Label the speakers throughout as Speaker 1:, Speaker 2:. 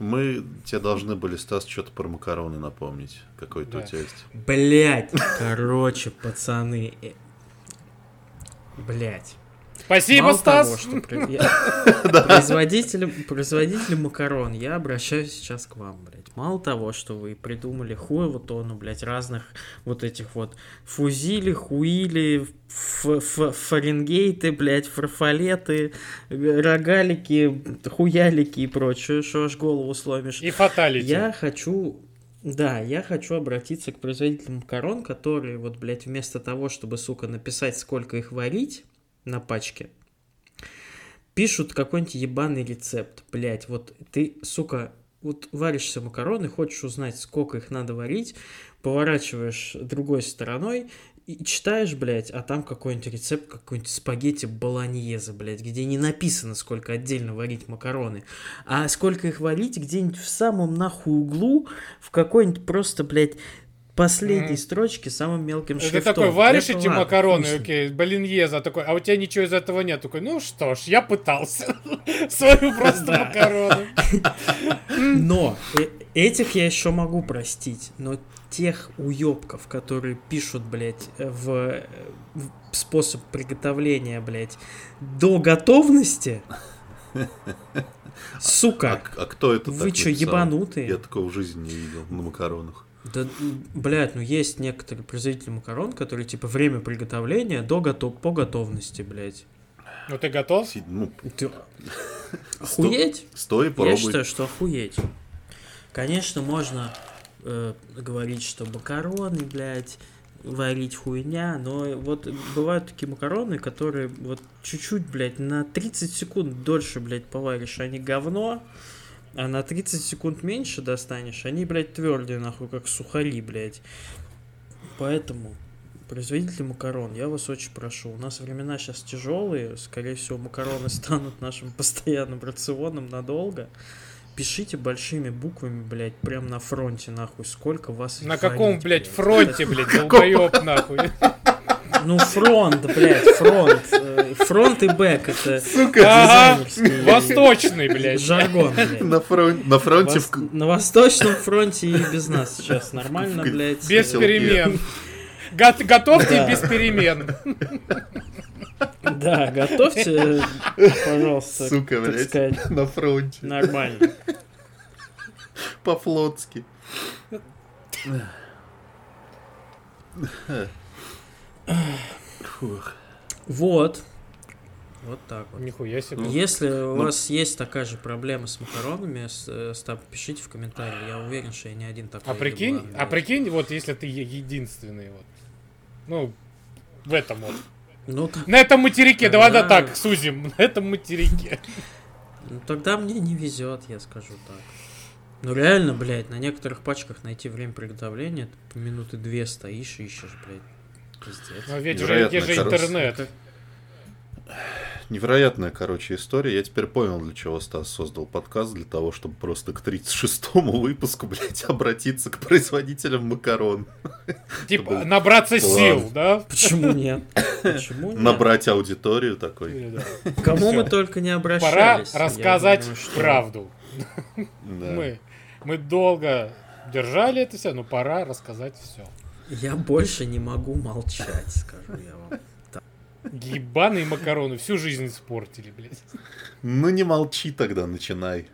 Speaker 1: Мы тебе должны были, Стас, что-то про макароны напомнить. Какой-то
Speaker 2: Да.
Speaker 1: у тебя есть.
Speaker 3: Блять, короче, пацаны. э, Блять.
Speaker 2: Спасибо,
Speaker 3: Мало
Speaker 2: Стас.
Speaker 3: того, что при- я- производителем макарон, я обращаюсь сейчас к вам, блядь. Мало того, что вы придумали хуеву тону, блядь, разных вот этих вот фузили, хуили, фаренгейты, блядь, фарфалеты, рогалики, хуялики и прочее, что аж голову сломишь.
Speaker 2: И фаталити.
Speaker 3: Я хочу, да, я хочу обратиться к производителям макарон, которые вот, блядь, вместо того, чтобы, сука, написать, сколько их варить на пачке, пишут какой-нибудь ебаный рецепт, блядь, вот ты, сука, вот варишься макароны, хочешь узнать, сколько их надо варить, поворачиваешь другой стороной и читаешь, блядь, а там какой-нибудь рецепт, какой-нибудь спагетти болоньезе, блядь, где не написано, сколько отдельно варить макароны, а сколько их варить где-нибудь в самом нахуй углу, в какой-нибудь просто, блядь, последней
Speaker 2: Мгм.
Speaker 3: строчке самым мелким
Speaker 2: Ты
Speaker 3: шрифтом.
Speaker 2: такой варишь
Speaker 3: Это
Speaker 2: эти
Speaker 3: ладно,
Speaker 2: макароны,
Speaker 3: ним.
Speaker 2: окей, болиньеза, такой, а у тебя ничего из этого нет. Такой, ну что ж, я пытался. Свою просто
Speaker 3: Да.
Speaker 2: макароны.
Speaker 3: Но э- этих я еще могу простить, но тех уебков, которые пишут, блядь, в, в способ приготовления, блядь, до готовности,
Speaker 1: А,
Speaker 3: сука,
Speaker 1: а кто это
Speaker 3: вы
Speaker 1: написал?
Speaker 3: ебанутые?
Speaker 1: Я такого в жизни не видел на макаронах.
Speaker 3: Да, блядь, ну есть некоторые производители макарон, которые типа время приготовления до готов по готовности, блядь.
Speaker 2: Ну ты готов?
Speaker 1: Си- Ну,
Speaker 3: Ты... Охуеть?
Speaker 1: стой,
Speaker 3: Я
Speaker 1: пробуй.
Speaker 3: считаю, что охуеть. Конечно, можно э, говорить, что макароны, блядь, варить хуйня, но вот бывают такие макароны, которые вот чуть-чуть, блядь, на 30 секунд дольше, блядь, поваришь, они говно, а на 30 секунд меньше достанешь, они, блядь, твердые, нахуй, как сухари, блядь. Поэтому, производители макарон, я вас очень прошу, у нас времена сейчас тяжелые, скорее всего, макароны станут нашим постоянным рационом надолго. Пишите большими буквами, блядь, прям на фронте, нахуй, сколько вас
Speaker 2: На каком, блядь, фронте, блядь, долбоёб нахуй?
Speaker 3: Ну, фронт, блядь, фронт. Фронт и бэк, это
Speaker 2: Ага,
Speaker 3: дизайнерский
Speaker 2: восточный, блядь.
Speaker 3: жаргон, блядь.
Speaker 1: На, фрон- на фронте
Speaker 3: Вос-
Speaker 1: в-
Speaker 3: На Восточном фронте и без нас сейчас нормально, блядь.
Speaker 2: Без перемен. Го- Готовьте
Speaker 3: Да.
Speaker 2: без перемен.
Speaker 3: Да, готовьте, пожалуйста,
Speaker 1: Сука, блядь,
Speaker 3: сказать,
Speaker 1: на фронте.
Speaker 3: нормально.
Speaker 1: По-флотски. Фух.
Speaker 3: Вот. Вот так вот.
Speaker 2: Нихуя себе.
Speaker 3: Если у
Speaker 1: ну-
Speaker 3: вас есть такая же проблема с макаронами, с- э, Став, пишите в комментарии. Я уверен, что я не один такой.
Speaker 2: А прикинь, а прикинь, вот если ты единственный вот. Ну, в этом вот.
Speaker 3: Ну, так-
Speaker 2: На этом материке, давай да
Speaker 3: Да.
Speaker 2: так, сузим. На этом материке.
Speaker 3: ну, тогда мне не везет, я скажу так. Ну реально, блядь, на некоторых пачках найти время приготовления, ты минуты две стоишь и ищешь, блядь. Пиздец.
Speaker 2: Но ведь же,
Speaker 1: Невероятно,
Speaker 2: есть же
Speaker 1: короче.
Speaker 2: интернет.
Speaker 1: Невероятная, короче, история. Я теперь понял, для чего Стас создал подкаст. Для того, чтобы просто к 36-му выпуску, блядь, обратиться к производителям макарон.
Speaker 2: Типа, набраться сил, да?
Speaker 3: Почему нет? Почему нет?
Speaker 1: Набрать аудиторию такой.
Speaker 3: Кому мы только не
Speaker 2: Пора
Speaker 3: обращались. Я
Speaker 2: рассказать
Speaker 3: думаю, что-
Speaker 2: правду.
Speaker 1: Да.
Speaker 2: Мы, мы долго держали это все, но пора рассказать все.
Speaker 3: Я больше не могу молчать, скажу я вам.
Speaker 2: Ебаные макароны всю жизнь испортили, блядь.
Speaker 1: Ну не молчи тогда, начинай.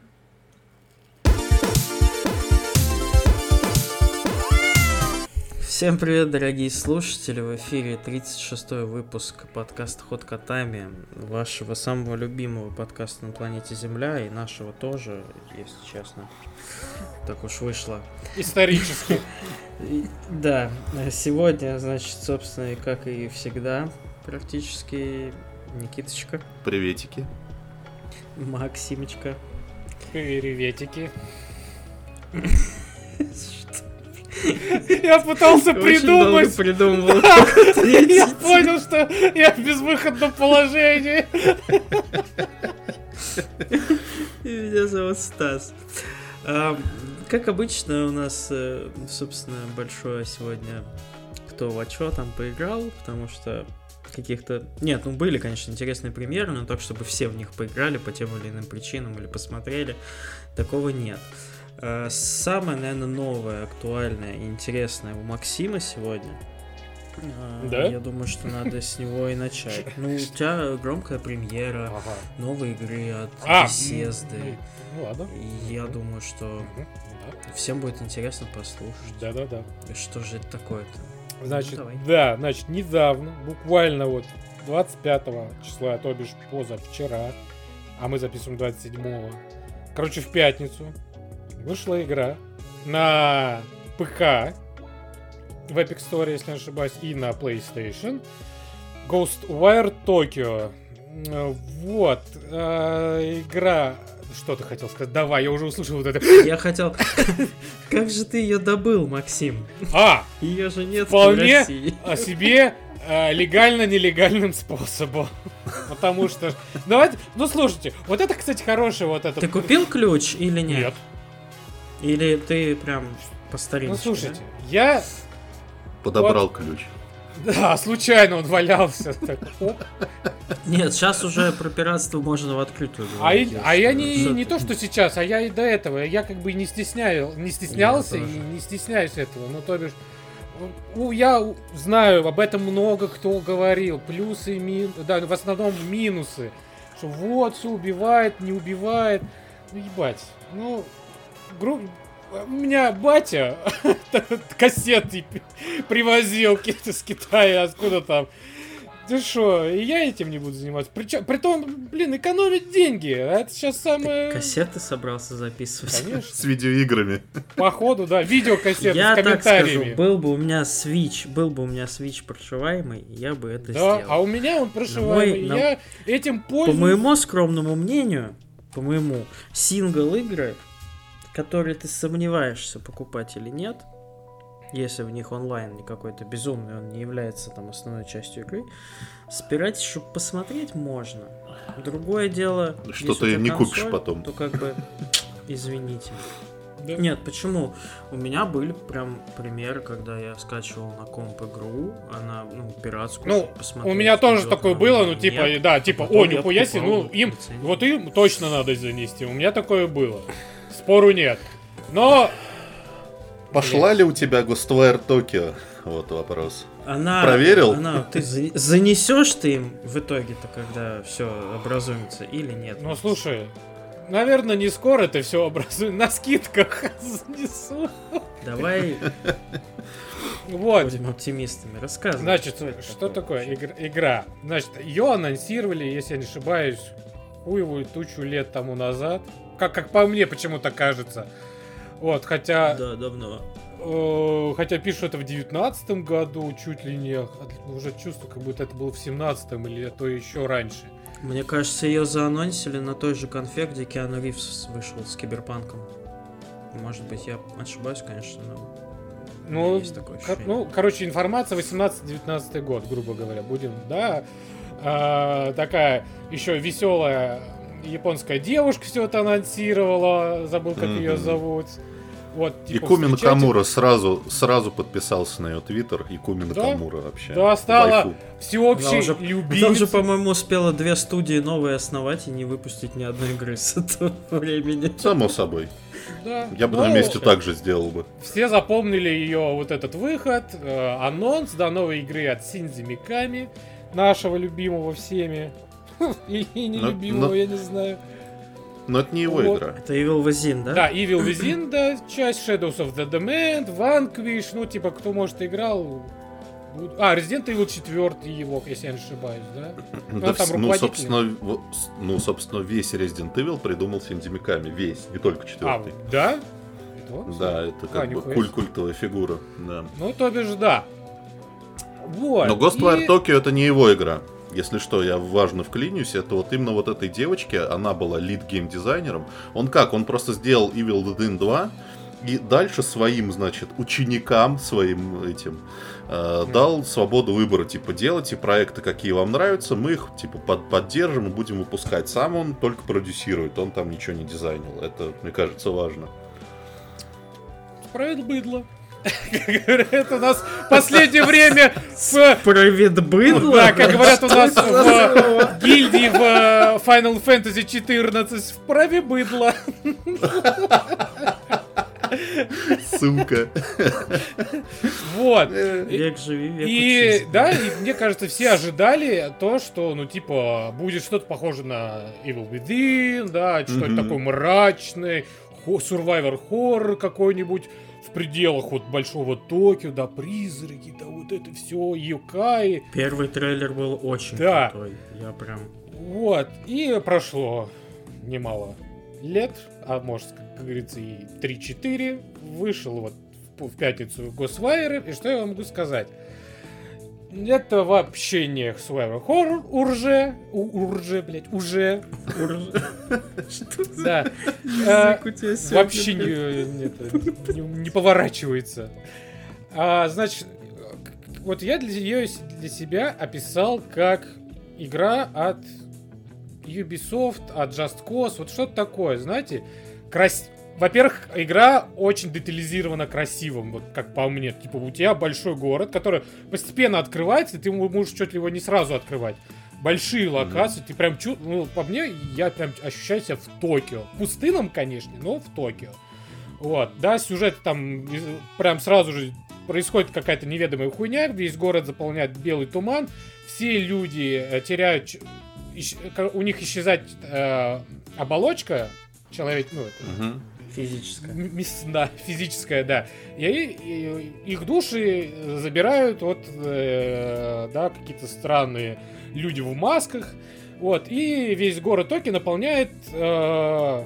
Speaker 3: Всем привет, дорогие слушатели! В эфире 36-й выпуск подкаста Ход Котами, вашего самого любимого подкаста на планете Земля и нашего тоже, если честно. Так уж вышло.
Speaker 2: Исторически.
Speaker 3: Да, сегодня, значит, собственно, и как и всегда, практически Никиточка,
Speaker 1: Приветики.
Speaker 3: Максимочка.
Speaker 2: Приветики. Я пытался придумать.
Speaker 3: придумывал,
Speaker 2: Я понял, что я в безвыходном положении.
Speaker 3: И Меня зовут Стас. А, Как обычно, у нас, э, собственно, большое сегодня кто во что там поиграл, потому что каких-то... Нет, ну были, конечно, интересные примеры, но так, чтобы все в них поиграли по тем или иным причинам или посмотрели, такого нет. Э, Самое, наверное, новое, актуальное и интересное у Максима сегодня. э,
Speaker 2: Да?
Speaker 3: Я думаю, что надо с него и начать. Ну, у тебя громкая премьера
Speaker 2: Ага.
Speaker 3: новой игры от
Speaker 2: А,
Speaker 3: Bethesda.
Speaker 2: Ну ладно.
Speaker 3: И я думаю, что всем будет интересно послушать.
Speaker 2: Да, да, да.
Speaker 3: Что же это такое-то?
Speaker 2: Значит,
Speaker 3: Ну,
Speaker 2: да, значит, недавно, буквально вот 25 числа, то бишь позавчера, а мы записываем 27 короче, в пятницу вышла игра на ПК в Epic Store, если не ошибаюсь, и на PlayStation. Ghostwire Tokyo. Вот. э, игра... Что ты хотел сказать? Давай, я уже услышал вот это.
Speaker 3: Я хотел... Как же ты ее добыл, Максим?
Speaker 2: А!
Speaker 3: Ее же нет в
Speaker 2: Вполне
Speaker 3: России.
Speaker 2: о себе э, легально-нелегальным способом. Потому что... Давайте... Ну, слушайте, вот это, кстати, хороший вот этот...
Speaker 3: Ты купил ключ или нет?
Speaker 2: Нет.
Speaker 3: Или ты прям по старинке?
Speaker 2: Ну, слушайте, я...
Speaker 1: Подобрал ключ.
Speaker 2: Да, случайно он валялся.
Speaker 3: Да? Нет, сейчас уже про пиратство можно в открытую
Speaker 2: А,
Speaker 3: говорить,
Speaker 2: а я не, не то, что сейчас, а я и до этого. Я как бы не стесняю, не стеснялся и не стесняюсь этого. Ну, то бишь, ну, я знаю, об этом много кто говорил. Плюсы и минусы. Да, в основном минусы. Что вот, все убивает, не убивает. Ну, ебать. Ну, гру- у меня батя кассеты привозил какие-то с Китая, откуда там. Ты что, и я этим не буду заниматься. Причем, притом, блин, экономить деньги. А это сейчас самое...
Speaker 3: Кассеты собрался записывать?
Speaker 2: Конечно.
Speaker 1: С видеоиграми.
Speaker 2: Походу, да, видеокассеты
Speaker 3: Я
Speaker 2: с
Speaker 3: так скажу,
Speaker 2: комментариями.
Speaker 3: был бы у меня Switch, был бы у меня Switch прошиваемый, я бы это
Speaker 2: да,
Speaker 3: сделал.
Speaker 2: а у меня он прошиваемый.
Speaker 3: На мой-
Speaker 2: Я этим
Speaker 3: По
Speaker 2: пользуюсь.
Speaker 3: моему скромному мнению, по моему, сингл игры, которые ты сомневаешься, покупать или нет, если в них онлайн не какой-то безумный, он не является там основной частью игры, спирать, чтобы посмотреть можно. Другое дело,
Speaker 1: Что ты не купишь
Speaker 3: консоль,
Speaker 1: потом.
Speaker 3: то как бы извините.
Speaker 2: Да.
Speaker 3: Нет, почему? У меня были прям примеры, когда я скачивал на комп игру, она, ну, пиратскую,
Speaker 2: Ну,
Speaker 3: посмотреть,
Speaker 2: У меня тоже такое было, ну типа,
Speaker 3: нет.
Speaker 2: да, типа,
Speaker 3: потом
Speaker 2: о, нихуя себе, ну им, вот им точно надо занести. У меня такое было. Спору нет. Но
Speaker 1: Пошла ли у тебя Ghostwire Tokyo? Вот вопрос.
Speaker 3: Она,
Speaker 1: Проверил?
Speaker 3: Она, ты за- занесешь ты им в итоге-то, когда все образуется, или нет?
Speaker 2: Ну слушай, наверное, не скоро это все образует. На скидках занесу.
Speaker 3: Давай
Speaker 2: Вот.
Speaker 3: будем оптимистами. Рассказывай.
Speaker 2: Значит,
Speaker 3: это
Speaker 2: что такое игр- игра? Значит, ее анонсировали, если я не ошибаюсь, хуевую тучу лет тому назад. Как, как по мне почему-то кажется. Вот, хотя,
Speaker 3: Да, давно.
Speaker 2: э, хотя пишут это в девятнадцатом году, чуть ли не, от- уже чувствую, как будто это было в семнадцатом или то еще раньше.
Speaker 3: Мне кажется, ее заанонсили на той же конфе, где Киану Ривз вышел с Киберпанком. Может быть, я ошибаюсь, конечно, но...
Speaker 2: Ну, Кор- ну, короче, информация 18-19 год, грубо говоря, будем, да. А, такая еще веселая японская девушка все это анонсировала, забыл, как ее
Speaker 1: Мгм.
Speaker 2: зовут. Вот,
Speaker 1: И
Speaker 2: типа,
Speaker 1: Куми
Speaker 2: встречайте-
Speaker 1: Накамура сразу, сразу подписался на ее твиттер. И Куми
Speaker 2: Да?
Speaker 1: Накамура вообще.
Speaker 2: Да, стала
Speaker 1: Вайфу.
Speaker 3: Она
Speaker 2: всеобщей
Speaker 3: уже,
Speaker 2: любимицей.
Speaker 3: она уже, по-моему, успела две студии новые основать и не выпустить ни одной игры с этого времени.
Speaker 1: Само собой.
Speaker 2: Да.
Speaker 1: Я бы
Speaker 2: Ну,
Speaker 1: на месте так же сделал бы.
Speaker 2: Все запомнили ее вот этот выход, э, анонс до новой игры от Синзи Миками, нашего любимого всеми. И и нелюбимого,
Speaker 1: но-
Speaker 2: я не знаю.
Speaker 1: Но это не его
Speaker 2: Вот.
Speaker 1: игра.
Speaker 3: Это Evil Within, да?
Speaker 2: Да, Evil Within, да, часть Shadows of the Demand, Vanquish, ну, типа, кто, может, играл... А, Resident Evil 4 его, если я не ошибаюсь, да?
Speaker 1: Да,
Speaker 2: там
Speaker 1: ну, собственно, ну, собственно, весь Resident Evil придумал Синди Миками. Весь, не только
Speaker 2: А,
Speaker 1: четвертый.
Speaker 2: да? Это он?
Speaker 1: Да, это как
Speaker 2: А,
Speaker 1: бы куль культовая фигура. Да.
Speaker 2: Ну, то бишь, да. Вот.
Speaker 1: Но Ghostwire
Speaker 2: и-
Speaker 1: Tokyo это не его игра. Если что, я важно вклинюсь, это вот именно вот этой девочке, она была лид геймдизайнером. Он как? Он просто сделал Evil Within 2 и дальше своим, значит, ученикам, своим этим, э, дал свободу выбора, типа, делайте проекты, какие вам нравятся, мы их, типа, под- поддержим и будем выпускать. Сам он только продюсирует, он там ничего не дизайнил. Это, мне кажется, важно.
Speaker 2: Справит быдло. Как говорят у нас в последнее время в...
Speaker 3: Провид быдло?
Speaker 2: Да, как говорят у нас в гильдии в э, Final Fantasy 14 в праве быдло.
Speaker 1: Сука.
Speaker 2: Вот.
Speaker 3: Век живи, век
Speaker 2: И
Speaker 3: учись.
Speaker 2: да, и мне кажется, все ожидали то, что, ну, типа, будет что-то похоже на Evil Within, да, что-то
Speaker 1: Мгм.
Speaker 2: такое мрачное, survivor хоррор какой-нибудь пределах вот большого Токио, да, призраки, да, вот это все, юкаи.
Speaker 3: Первый трейлер был очень
Speaker 2: Да.
Speaker 3: крутой. Я прям...
Speaker 2: Вот, и прошло немало лет, а может, как говорится, и 3-4. Вышел вот в, пятницу Ghostwire, и что я вам могу сказать? Это вообще не Survivor Horror, урже, у- урже, блядь, уже, да.
Speaker 3: Язык у тебя сегодня,
Speaker 2: Вообще не, поворачивается. А, значит, вот я для ее для себя описал как игра от Ubisoft, от Just Cause, вот что-то такое, знаете, крас... Во-первых, игра очень детализирована красивым, вот как по мне. Типа у тебя большой город, который постепенно открывается, и ты мо- можешь чуть ли его не сразу открывать. Большие локации, ты прям чу... Ну, по мне, я прям ощущаю себя в Токио. Пустынном, конечно, но в Токио. Вот, да, сюжет там прям сразу же происходит какая-то неведомая хуйня, весь город заполняет белый туман, все люди э, теряют, у них исчезает э, оболочка, человек, ну, это,
Speaker 1: Мгм.
Speaker 2: Мис- да, физическая, да. И, и- их души забирают вот, э, да, какие-то странные люди в масках. Вот, и весь город Токи наполняет э,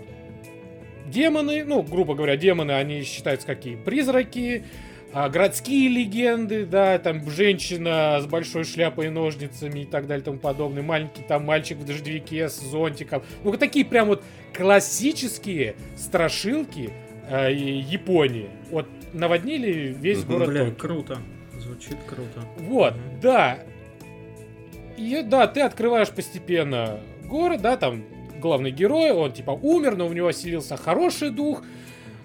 Speaker 2: демоны, ну, грубо говоря, демоны, они считаются какие призраки, а, городские легенды, да, там женщина с большой шляпой и ножницами и так далее и тому подобное, маленький там мальчик в дождевике с зонтиком. Ну, вот такие прям вот классические страшилки э, Японии. Вот наводнили весь город
Speaker 3: Бля,
Speaker 2: Токио.
Speaker 3: круто. Звучит круто.
Speaker 2: Вот, да. И да, ты открываешь постепенно город, да, там главный герой, он типа умер, но у него оселился хороший дух.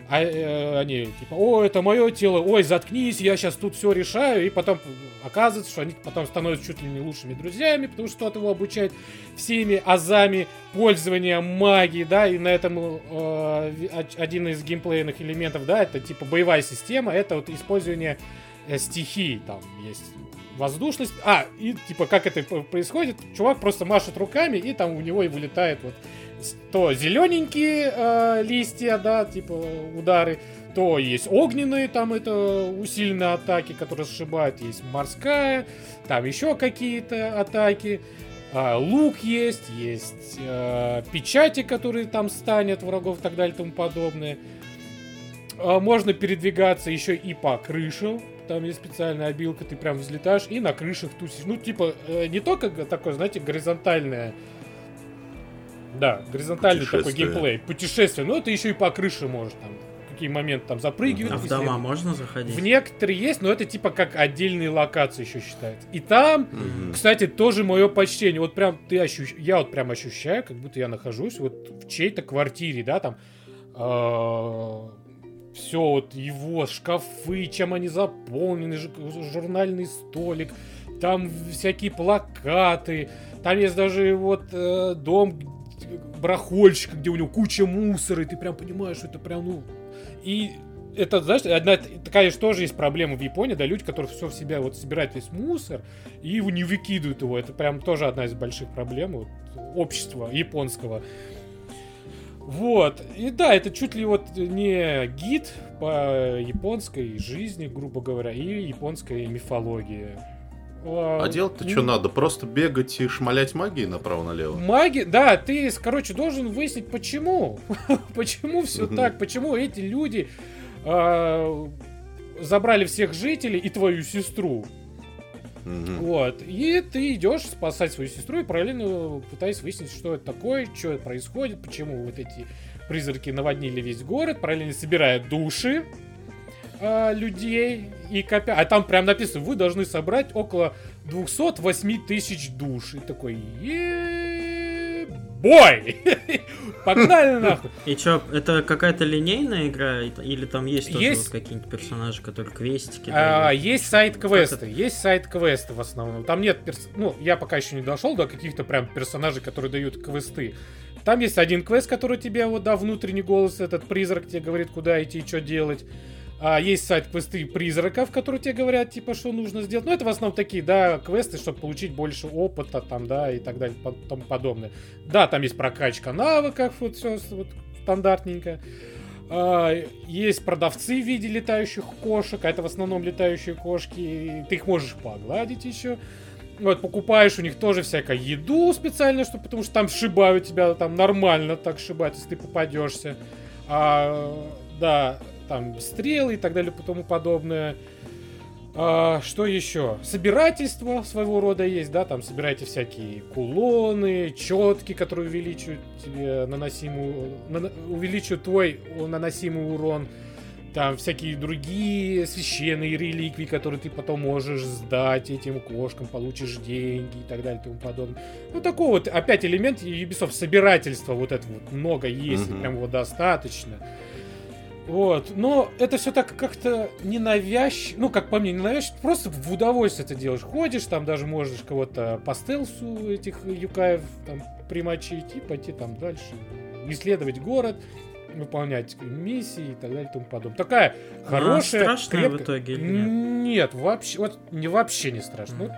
Speaker 2: А э, они типа, о, это мое тело, ой, заткнись, я сейчас тут все решаю. И потом оказывается, что они потом становятся чуть ли не лучшими друзьями, потому что тот его обучает всеми азами пользования магией, да, и на этом э, один из геймплейных элементов, да, это типа боевая система, это вот использование э, стихий, там есть воздушность, а, и типа как это происходит, чувак просто машет руками, и там у него и вылетает вот то зелененькие э, листья, да, типа удары, то есть огненные, там это усиленные атаки, которые сшибают, есть морская, там еще какие-то атаки, а, лук есть, есть э, печати, которые там станет врагов и так далее и тому подобное. А, можно передвигаться еще и по крышам. Там есть специальная обилка, ты прям взлетаешь и на крышах тусишь. Ну, типа, э, не только такое, знаете, горизонтальное. Да, горизонтальный такой геймплей. Путешествие. Но это еще и по крыше можешь там. Какие моменты там запрыгивать.
Speaker 3: А в
Speaker 2: если-
Speaker 3: дома можно заходить?
Speaker 2: В некоторые есть, но это типа как отдельные локации еще считается. И там
Speaker 1: Мгм.
Speaker 2: кстати, тоже мое почтение. Вот прям ты ощущ... я вот прям ощущаю, как будто я нахожусь вот в чьей-то квартире, да, там все вот его шкафы, чем они заполнены, жу- журнальный столик, там всякие плакаты, там есть даже вот э, дом барахольщика, где у него куча мусора, и ты прям понимаешь, что это прям, ну... И это, знаешь, одна такая же тоже есть проблема в Японии, да, люди, которые все в себя вот собирают весь мусор и его не выкидывают его. Это прям тоже одна из больших проблем вот, общества японского. Вот. И да, это чуть ли вот не гид по японской жизни, грубо говоря, и японской мифологии.
Speaker 1: А делать-то что надо? Просто бегать и шмалять магией направо-налево?
Speaker 2: Маги, да, ты, короче, должен выяснить, почему. почему все так, почему эти люди а, забрали всех жителей и твою сестру. Вот. И ты идешь спасать свою сестру и параллельно пытаясь выяснить, что это такое, что это происходит, почему вот эти призраки наводнили весь город, параллельно собирая души а, людей и копя. А там прям написано, вы должны собрать около 208 тысяч душ. И такой, бой! Погнали нахуй!
Speaker 3: И чё, это какая-то линейная игра? Или там есть тоже
Speaker 2: Есть.
Speaker 3: вот какие-нибудь персонажи, которые квестики?
Speaker 2: А,
Speaker 3: дают?
Speaker 2: есть сайт-квесты, есть сайт-квесты в основном. Там нет, перс- ну, я пока еще не дошел до каких-то прям персонажей, которые дают квесты. Там есть один квест, который тебе вот, да, внутренний голос, этот призрак тебе говорит, куда идти, что делать. А есть сайт-квесты призраков, которые тебе говорят, типа, что нужно сделать. Ну, это в основном такие, да, квесты, чтобы получить больше опыта, там, да, и так далее, по- тому подобное. Да, там есть прокачка навыков, вот все вот, стандартненько. А, Есть продавцы в виде летающих кошек, а это в основном летающие кошки. Ты их можешь погладить еще. Вот, покупаешь у них тоже всякую еду специально, что, потому что там шибают тебя, там нормально так шибать, если ты попадешься. А, да, там стрелы и так далее и тому подобное. А, что еще? Собирательство своего рода есть, да, там собираете всякие кулоны, четки, которые увеличивают тебе наносимую, нана- увеличивают твой наносимый урон, там всякие другие священные реликвии, которые ты потом можешь сдать этим кошкам, получишь деньги и так далее и тому подобное. Ну, такой вот, опять элемент Ubisoft собирательства, вот это вот много есть,
Speaker 1: Мгм.
Speaker 2: прям его достаточно. Вот, но это все так как-то ненавязчиво, ну, как по мне, ненавязчиво, просто в удовольствие это делаешь. Ходишь, там даже можешь кого-то по стелсу этих юкаев там примочить и пойти там дальше, исследовать город, выполнять миссии и так далее и тому подобное. Такая
Speaker 3: Она
Speaker 2: хорошая,
Speaker 3: страшная в
Speaker 2: крепкая-
Speaker 3: итоге или нет?
Speaker 2: Нет, вообще, вот не вообще не страшно. Ну,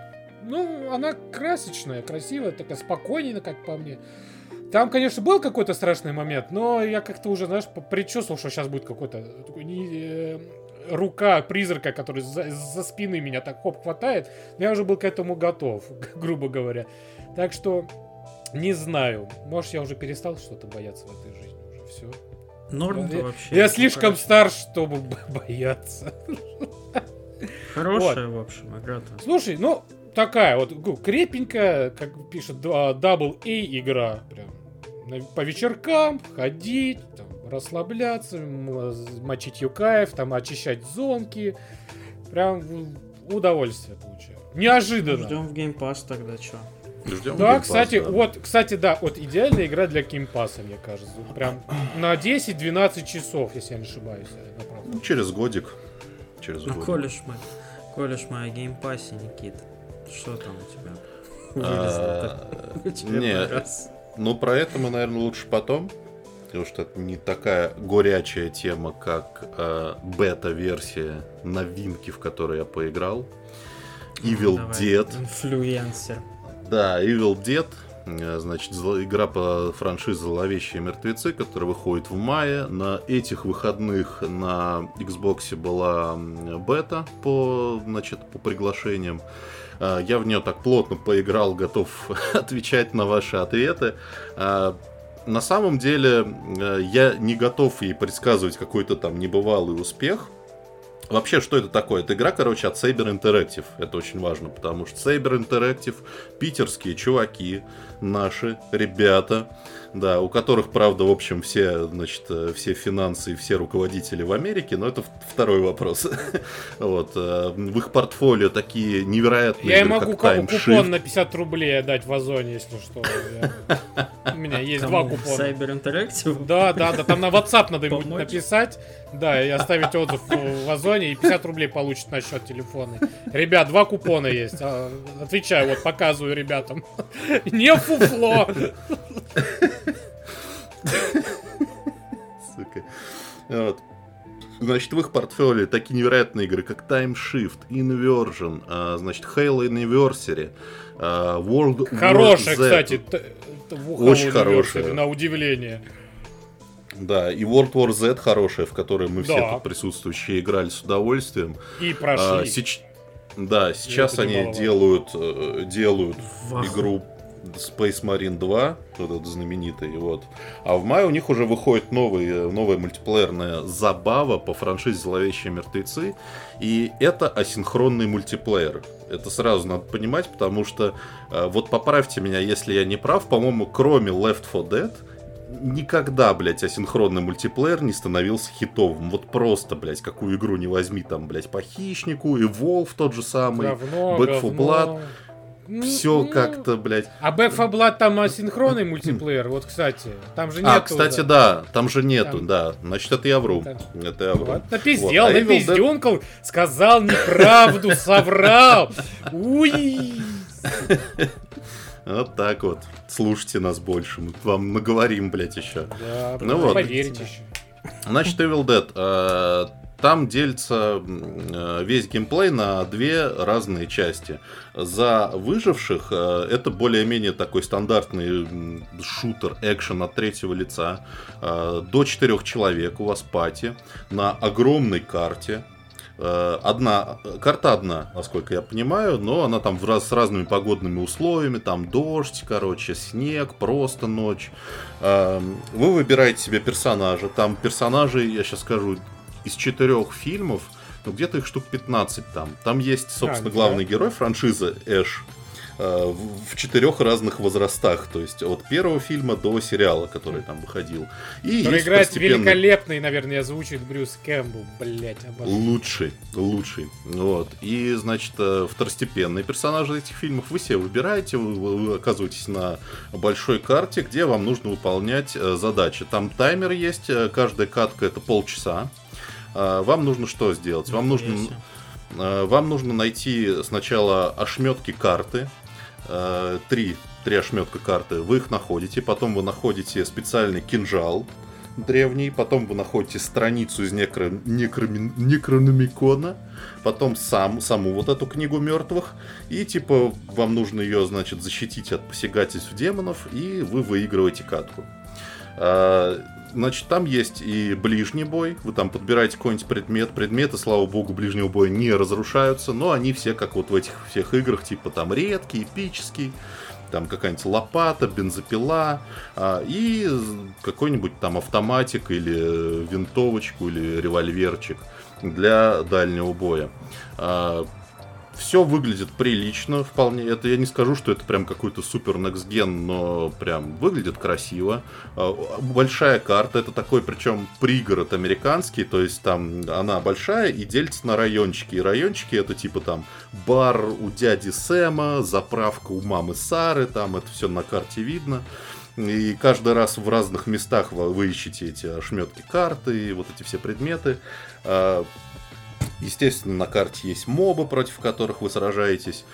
Speaker 2: ну, она красочная, красивая, такая спокойненькая, как по мне. Там, конечно, был какой-то страшный момент, но я как-то уже, знаешь, предчувствовал, что сейчас будет какой-то э, рука призрака, который за, за спины меня так хоп хватает. Но я уже был к этому готов, грубо говоря. Так что не знаю. Может, я уже перестал что-то бояться в этой жизни уже. Все.
Speaker 3: Норм
Speaker 2: Я-
Speaker 3: вообще.
Speaker 2: Я слишком
Speaker 3: хорошо.
Speaker 2: стар, чтобы бояться.
Speaker 3: Хорошая, в общем, игра-то.
Speaker 2: Слушай, ну, такая вот крепенькая, как пишет, да, Double A игра. Прям по вечеркам ходить, там, расслабляться, мочить ёкаев, там, очищать зонки. Прям удовольствие получаю. Неожиданно.
Speaker 3: Ждем в Game Pass тогда, чё?
Speaker 1: Ждем
Speaker 2: Да,
Speaker 1: Game Pass,
Speaker 2: кстати,
Speaker 1: да.
Speaker 2: вот, кстати, да, вот идеальная игра для Game Pass а, мне кажется. Прям на 10-12 часов, если я не ошибаюсь.
Speaker 1: Ну, Через годик. Через
Speaker 3: Ну,
Speaker 1: годик.
Speaker 3: колешь мы. Колешь мы о геймпассе, Никит. Что там у тебя?
Speaker 1: А, Не, ну про это мы, наверное, лучше потом. Потому что это не такая горячая тема, как э, бета-версия новинки, в которой я поиграл. Evil
Speaker 3: Давай,
Speaker 1: Dead.
Speaker 3: Инфлюенсер.
Speaker 1: Да, Evil Dead. э, Значит, игра по франшизе «Зловещие мертвецы», которая выходит в мае. На этих выходных на Xbox была бета по, значит, по приглашениям. Э, Я в нее так плотно поиграл, готов отвечать на ваши ответы. Э, На самом деле, э, я не готов ей предсказывать какой-то там небывалый успех. Вообще, что это такое? Это игра, короче, от Saber Interactive. Это очень важно, потому что Saber Interactive, питерские чуваки, наши ребята, да, у которых, правда, в общем, все, значит, э, все финансы и все руководители в Америке, но это второй вопрос. Вот. э, В их портфолио такие невероятные
Speaker 2: Я
Speaker 1: игры,
Speaker 2: могу
Speaker 1: как Time
Speaker 2: купон
Speaker 1: Shift.
Speaker 2: на 50 рублей отдать в Озоне, если что. Я- У меня есть два купона.
Speaker 3: Cyber Interactive?
Speaker 2: Да, да, да, там на WhatsApp надо ему
Speaker 3: Помочь?
Speaker 2: написать, да, и оставить отзыв в Озоне, и 50 рублей получит на счет телефона. Ребят, два купона есть. А, Отвечаю, вот показываю ребятам. Не фуфло.
Speaker 1: Сука. Вот. Значит, в их портфолио такие невероятные игры, как Time Shift, Inversion, а, значит, Halo Anniversary, а, World War
Speaker 2: Хорошая,
Speaker 1: Z.
Speaker 2: кстати.
Speaker 1: Очень хорошая.
Speaker 2: На удивление.
Speaker 1: Да, и World War Z хорошая, в которой мы все
Speaker 2: Да.
Speaker 1: тут присутствующие играли с удовольствием.
Speaker 2: И
Speaker 1: А,
Speaker 2: прошли.
Speaker 1: сеч- Да, сейчас они делают, э, делают игру Space Marine 2, вот этот знаменитый, вот. А в мае у них уже выходит новый, э, новая мультиплеерная забава по франшизе «Зловещие мертвецы», и это асинхронный мультиплеер. Это сразу надо понимать, потому что, э, вот поправьте меня, если я не прав, по-моему, кроме Left 4 Dead, никогда, блядь, асинхронный мультиплеер не становился хитовым. Вот просто, блядь, какую игру не возьми, там, блядь, по хищнику, и Wolf тот же самый.
Speaker 2: Говно,
Speaker 1: Back 4
Speaker 2: говно.
Speaker 1: Blood. все
Speaker 2: Ну,
Speaker 1: как-то, блядь.
Speaker 2: А Back 4 Blood там асинхронный мультиплеер, вот, кстати. Там же нет.
Speaker 1: А, кстати, да, там же нету,
Speaker 2: Там-
Speaker 1: да. Значит, это я вру.
Speaker 2: Там-
Speaker 1: Это я вру.
Speaker 2: Вот, напиздел,
Speaker 1: Вот, а Dead-
Speaker 2: напиздюнкал, сказал неправду, соврал. Уй!
Speaker 1: Вот так вот. Слушайте нас больше. Мы вам наговорим, блядь, еще.
Speaker 2: Да,
Speaker 1: Ну вот.
Speaker 2: поверите еще.
Speaker 1: Значит, Evil Dead. э, Там делится э, весь геймплей на две разные части. За выживших э, это более-менее такой стандартный шутер, экшен от третьего лица. До четырех человек у вас пати на огромной карте. Э, Одна, карта одна, насколько я понимаю, но она там в раз, с разными погодными условиями, там дождь, короче, снег, просто ночь. Эм, Вы выбираете себе персонажа, там персонажи, я сейчас скажу, из четырех фильмов, ну где-то их штук 15 там. Там есть, собственно,
Speaker 2: А,
Speaker 1: главный герой франшизы Эш э, в в четырех разных возрастах, то есть от первого фильма до сериала, который там выходил. И
Speaker 2: Который играет
Speaker 1: второстепенный-
Speaker 2: великолепный, наверное, озвучит Брюс Кэмпбелл, блять, обожаю.
Speaker 1: Лучший, лучший. Вот. И, значит, э, второстепенные персонажи этих фильмов вы себе выбираете, вы, вы- оказываетесь на большой карте, где вам нужно выполнять э, задачи. Там таймер есть, э, каждая катка это полчаса. А, Вам нужно что сделать? Вам нужно, э, вам нужно найти сначала ошметки карты. Э, Три, три ошметка карты. Вы их находите. Потом вы находите специальный кинжал древний. Потом вы находите страницу из некро, некроми- некрономикона. Потом сам, саму вот эту книгу мертвых. И типа вам нужно ее, значит, защитить от посягательств демонов. И вы выигрываете катку. А, Значит, там есть и ближний бой. Вы там подбираете какой-нибудь предмет. Предметы, слава богу, ближнего боя не разрушаются. Но они все, как вот в этих всех играх, типа там редкий, эпический. Там какая-нибудь лопата, бензопила. а, и какой-нибудь там автоматик или винтовочку или револьверчик для дальнего боя. Все выглядит прилично, вполне. Это я не скажу, что это прям какой-то супер gen, но прям выглядит красиво. А, Большая карта, это такой, причем пригород американский, то есть там она большая и делится на райончики. И райончики это типа там бар у дяди Сэма, заправка у мамы Сары, там это все на карте видно. И каждый раз в разных местах вы, вы ищете эти ошметки карты и вот эти все предметы. Естественно, на карте есть мобы, против которых вы сражаетесь.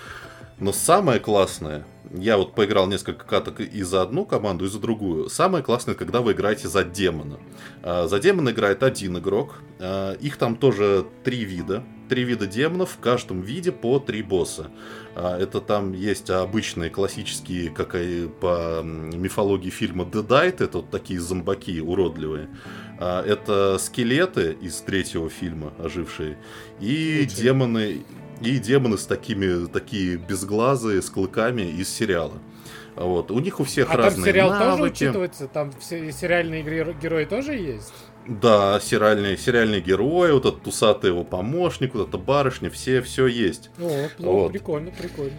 Speaker 1: Но самое классное, я вот поиграл несколько каток и за одну команду, и за другую. Самое классное, когда вы играете за демона. А, За демона играет один игрок. А, Их там тоже три вида. Три вида демонов, в каждом виде по три босса. А, Это там есть обычные классические, как и по мифологии фильма Deadite, это вот такие зомбаки уродливые. А, Это скелеты из третьего фильма, ожившие. И
Speaker 2: Лучшие.
Speaker 1: демоны, и демоны с такими, такие безглазые, с клыками из сериала. Вот. У них у всех
Speaker 2: А там
Speaker 1: разные
Speaker 2: сериал тоже
Speaker 1: навыки.
Speaker 2: учитывается? Там все сериальные геро- герои тоже есть?
Speaker 1: Да, сериальные, сериальные герои, вот этот усатый его помощник, вот эта барышня, все, все есть.
Speaker 2: О,
Speaker 1: Вот.
Speaker 2: прикольно, прикольно.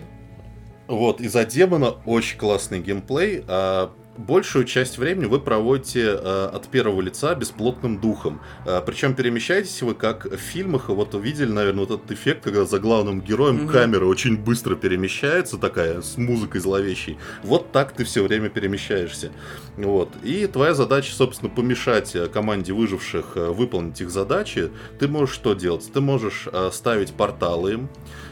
Speaker 1: Вот, из-за демона очень классный геймплей. а большую часть времени вы проводите а, от первого лица бесплотным духом. А, причем перемещаетесь вы как в фильмах, вот увидели, наверное, вот этот эффект, когда за главным героем
Speaker 3: Мгм.
Speaker 1: камера очень быстро перемещается, такая с музыкой зловещей. Вот так ты все время перемещаешься. Вот. И твоя задача, собственно, помешать э, команде выживших э, выполнить их задачи. Ты можешь что делать? Ты можешь э, ставить порталы им,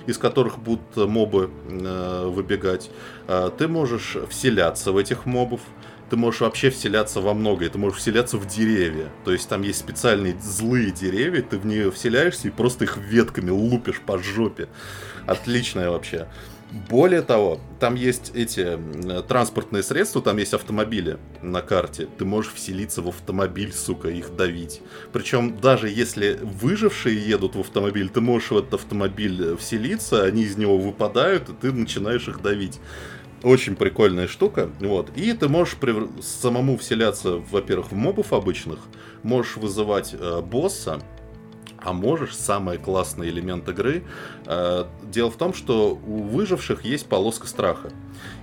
Speaker 1: из которых будут мобы э, выбегать. Э, Ты можешь вселяться в этих мобов. Ты можешь вообще вселяться во многое. Ты можешь вселяться в деревья. То есть там есть специальные злые деревья, ты в нее вселяешься и просто их ветками лупишь по жопе. Отличное вообще. Более того, там есть эти транспортные средства, там есть автомобили на карте. Ты можешь вселиться в автомобиль, сука, их давить. Причем даже если выжившие едут в автомобиль, ты можешь в этот автомобиль э, вселиться, они из него выпадают, и ты начинаешь их давить. Очень прикольная штука. Вот. И ты можешь превр- самому вселяться, во-первых, в мобов обычных, можешь вызывать э, босса, а можешь, самый классный элемент игры. Э, дело в том, что у выживших есть полоска страха.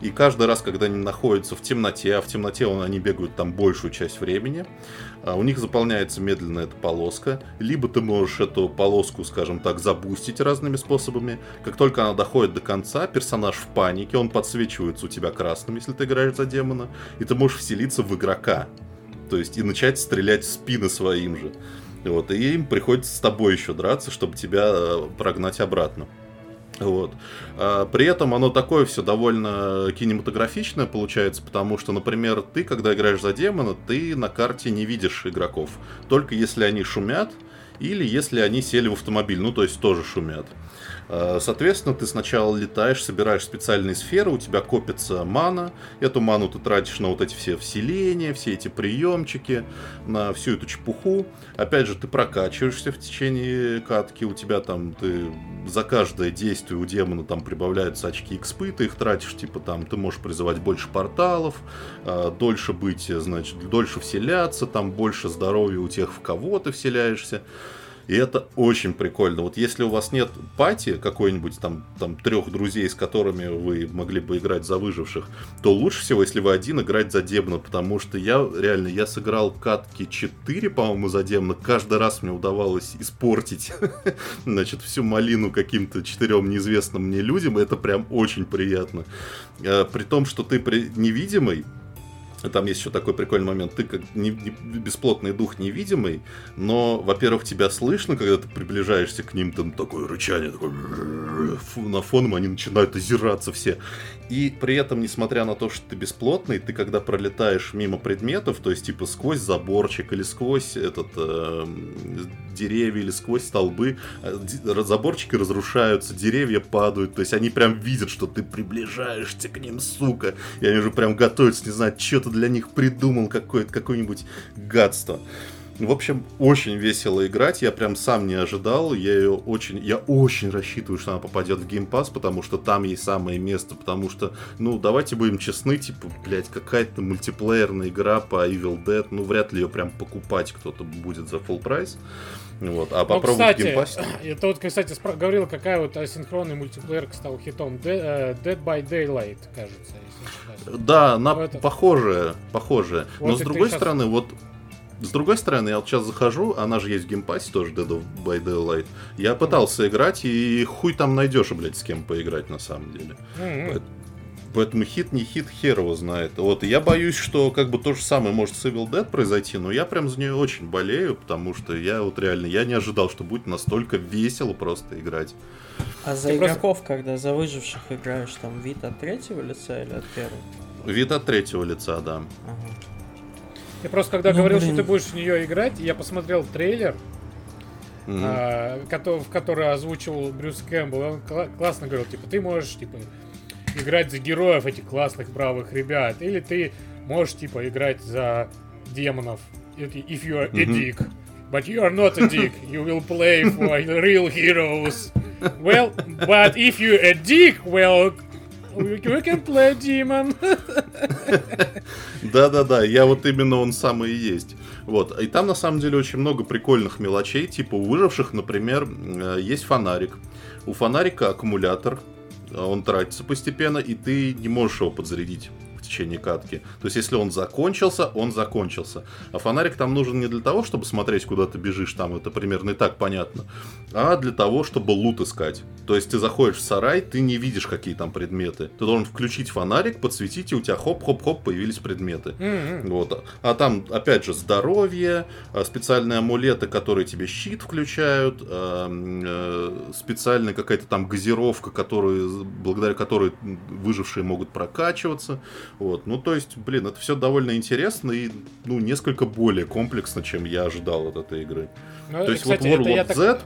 Speaker 1: И каждый раз, когда они находятся в темноте, а в темноте они бегают там большую часть времени, э, у них заполняется медленно эта полоска. Либо ты можешь эту полоску, скажем так, забустить разными способами. Как только она доходит до конца, персонаж в панике, он подсвечивается у тебя красным, если ты играешь за демона, и ты можешь вселиться в игрока. То есть и начать стрелять в спины своим же. Вот, и им приходится с тобой еще драться, чтобы тебя э, прогнать обратно. Вот. А, при этом оно такое все довольно кинематографичное получается, потому что, например, ты, когда играешь за демона, ты на карте не видишь игроков. Только если они шумят, или если они сели в автомобиль, ну то есть тоже шумят. Э, соответственно, ты сначала летаешь, собираешь специальные сферы, у тебя копится мана. Эту ману ты тратишь на вот эти все вселения, все эти приемчики, на всю эту чепуху. Опять же, ты прокачиваешься в течение катки, у тебя там ты за каждое действие у демона там прибавляются очки экспы, ты их тратишь, типа там ты можешь призывать больше порталов, э, дольше быть, значит, дольше вселяться, там больше здоровья у тех, в кого ты вселяешься. И это очень прикольно. Вот если у вас нет пати какой-нибудь там, там трех друзей, с которыми вы могли бы играть за выживших, то лучше всего, если вы один, играть за демона, потому что я реально, я сыграл катки 4, по-моему, за демона, каждый раз мне удавалось испортить, значит, всю малину каким-то четырем неизвестным мне людям, это прям очень приятно. Э, при том, что ты невидимый, там есть еще такой прикольный момент. Ты как не, не, бесплотный дух невидимый, но, во-первых, тебя слышно, когда ты приближаешься к ним, там такое рычание, такое... на фоном они начинают озираться все. И при этом, несмотря на то, что ты бесплотный, ты когда пролетаешь мимо предметов, то есть типа сквозь заборчик или сквозь этот э, деревья или сквозь столбы, э, заборчики разрушаются, деревья падают, то есть они прям видят, что ты приближаешься к ним, сука, и они же прям готовятся, не знаю, что-то для них придумал, какое-то какое-нибудь гадство. В общем, очень весело играть. Я прям сам не ожидал. Я ее очень, я очень рассчитываю, что она попадет в Pass, потому что там есть самое место. Потому что, ну, давайте будем честны, типа, блядь, какая-то мультиплеерная игра по Evil Dead. Ну, вряд ли ее прям покупать кто-то будет за full прайс. Вот, а попробовать
Speaker 2: ну, кстати, Это вот, кстати, говорил, какая вот асинхронный мультиплеер стал хитом. Dead, uh, Dead by Daylight, кажется.
Speaker 1: Если да, она похожая, похожая. Вот Но с другой стороны, сейчас... вот с другой стороны, я вот сейчас захожу, она же есть в Game Pass е тоже, Dead by Daylight. Я пытался играть, и хуй там найдешь, блядь, с кем поиграть на самом деле. Mm-hmm. Поэтому хит не хит, хер его знает. Вот, я боюсь, что как бы то же самое может с Evil Dead произойти, но я прям за нее очень болею, потому что я вот реально, я не ожидал, что будет настолько весело просто играть.
Speaker 3: А за Ты игроков, просто... когда за выживших играешь, там вид от третьего лица или от первого?
Speaker 1: Вид от третьего лица, да. Ага.
Speaker 2: Я просто когда ну, говорил, блин. что ты будешь в нее играть, я посмотрел трейлер, mm-hmm. а, в который озвучивал Брюс Кэмпбелл. Он кла- классно говорил, типа, ты можешь, типа, играть за героев этих классных бравых ребят, или ты можешь, типа, играть за демонов, if you are a dick. But you are not a dick. You will play for real heroes. Well, but if you a dick, well, we can play demon.
Speaker 1: Да-да-да, я вот именно он самый и есть. Вот. И там на самом деле очень много прикольных мелочей, типа у выживших, например, э, есть фонарик. У фонарика аккумулятор, он тратится постепенно, и ты не можешь его подзарядить течение катки. То есть, если он закончился, он закончился. А фонарик там нужен не для того, чтобы смотреть, куда ты бежишь, там это примерно и так понятно, а для того, чтобы лут искать. То есть, ты заходишь в сарай, ты не видишь, какие там предметы. Ты должен включить фонарик, подсветить, и у тебя хоп-хоп-хоп появились предметы. Mm-hmm. Вот. А там, опять же, здоровье, а, специальные амулеты, которые тебе щит включают, э, специальная какая-то там газировка, которую, благодаря которой выжившие могут прокачиваться. Вот, ну то есть, блин, это все довольно интересно и, ну, несколько более комплексно, чем я ожидал от этой игры. Ну, то есть кстати, вот World War так... Z,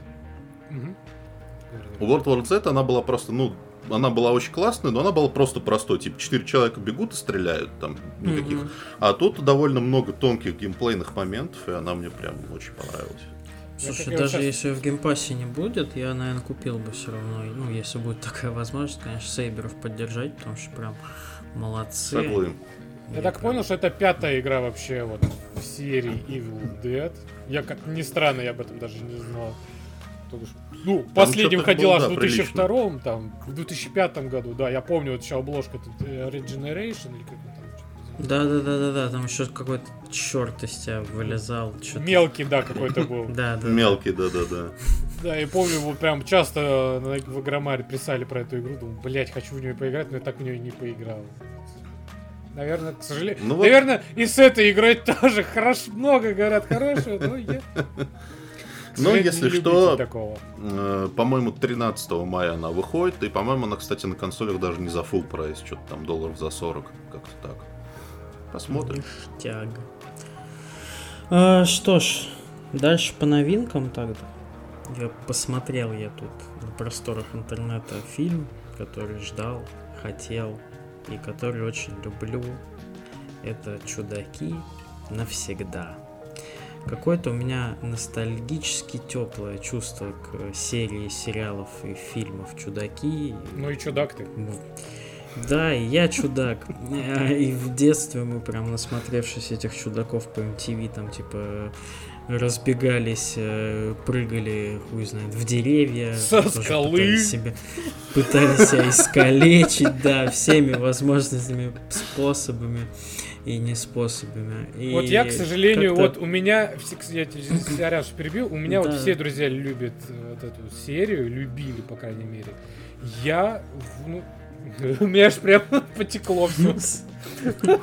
Speaker 1: угу. World War Z, она была просто, ну, она была очень классная, но она была просто простой. Типа, четыре человека бегут и стреляют, там никаких. Mm-hmm. А тут довольно много тонких геймплейных моментов, и она мне прям очень понравилась.
Speaker 3: Слушай, даже сейчас... если в Game Pass е не будет, я, наверное, купил бы все равно. Ну, если будет такая возможность, конечно, Saber ов поддержать, потому что прям Молодцы.
Speaker 1: Согласен.
Speaker 2: Я так понял, что это пятая игра вообще вот в серии Evil Dead. Я как ни странно, я об этом даже не знал. ну, последним
Speaker 1: что-то
Speaker 2: ходил
Speaker 1: было,
Speaker 2: аж
Speaker 1: да,
Speaker 2: в 2002 там, в 2005 году, да, я помню, вот еще обложка тут э, Regeneration или как
Speaker 3: Да, да, да, да, да, там еще какой-то черт из тебя вылезал. что-то.
Speaker 2: Мелкий, да, какой-то был.
Speaker 3: Да, да.
Speaker 1: Мелкий, да-да-да.
Speaker 2: Да, я помню, вот прям часто на- в Игромаре писали про эту игру, думаю, блять, хочу в нее поиграть, но я так в нее не поиграл. Наверное, к сожалению.
Speaker 1: Ну вот-
Speaker 2: Наверное, и с этой игрой тоже хорошо, много говорят хорошего, но я.
Speaker 1: Ну, если
Speaker 2: не
Speaker 1: что. Э, По-моему, 13 мая она выходит, и, по-моему, она, кстати, на консолях даже не за full прайс, что-то там долларов за 40, как-то так. Посмотрим.
Speaker 3: Ништяк. А, что ж, дальше по новинкам тогда. Я посмотрел я тут на просторах интернета фильм, который ждал, хотел и который очень люблю. Это «Чудаки навсегда». Какое-то у меня ностальгически теплое чувство к серии сериалов и фильмов «Чудаки».
Speaker 2: Ну и чудак ты.
Speaker 3: Да, и я чудак. Э, И в детстве мы прям насмотревшись этих чудаков по MTV, там типа разбегались, э, прыгали, хуй знает, в деревья.
Speaker 2: Со скалы.
Speaker 3: Пытались себя, пытались себя искалечить, да, всеми возможностями, способами и не способами. И
Speaker 2: Вот я, к сожалению, вот у меня, я тебя перебил, у меня вот
Speaker 3: Да.
Speaker 2: все друзья любят э, вот эту серию, любили, по крайней мере. Я, ну, у меня аж прям потекло все.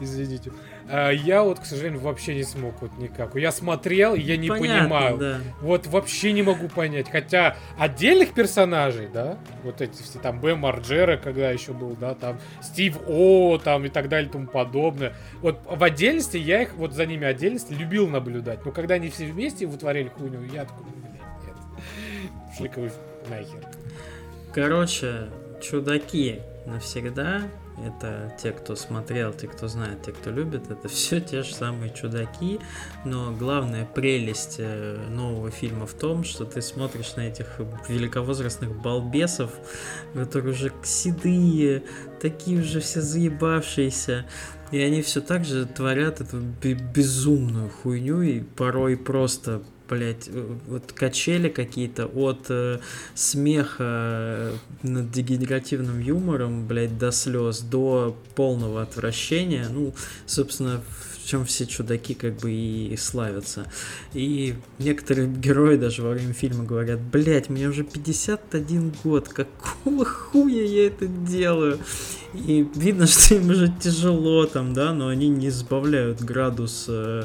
Speaker 2: Извините. А Я вот, к сожалению, вообще не смог вот никак. Я смотрел, и я не
Speaker 3: Понятно,
Speaker 2: понимаю.
Speaker 3: да.
Speaker 2: Вот вообще не могу понять. Хотя отдельных персонажей, да, вот эти все, там, Бэм Марджера, когда еще был, да, там, Стив О, там, и так далее, и тому подобное. Вот в отдельности я их, вот за ними отдельности любил наблюдать. Но когда они все вместе вытворяли хуйню, я такой, блядь, нет. Шли нахер.
Speaker 3: Короче, чудаки навсегда. Это те, кто смотрел, те, кто знает, те, кто любит. Это все те же самые чудаки. Но главная прелесть э, нового фильма в том, что ты смотришь на этих великовозрастных балбесов, которые уже седые, такие уже все заебавшиеся. И они все так же творят эту бе- безумную хуйню и порой просто блять, вот качели какие-то от э, смеха э, над дегенеративным юмором, блять, до слез, до полного отвращения. Ну, собственно, в чем все чудаки как бы и славятся. И некоторые герои даже во время фильма говорят, блять, мне уже 51 год, какого хуя я это делаю? И видно, что им уже тяжело там, да, но они не сбавляют градус э, э,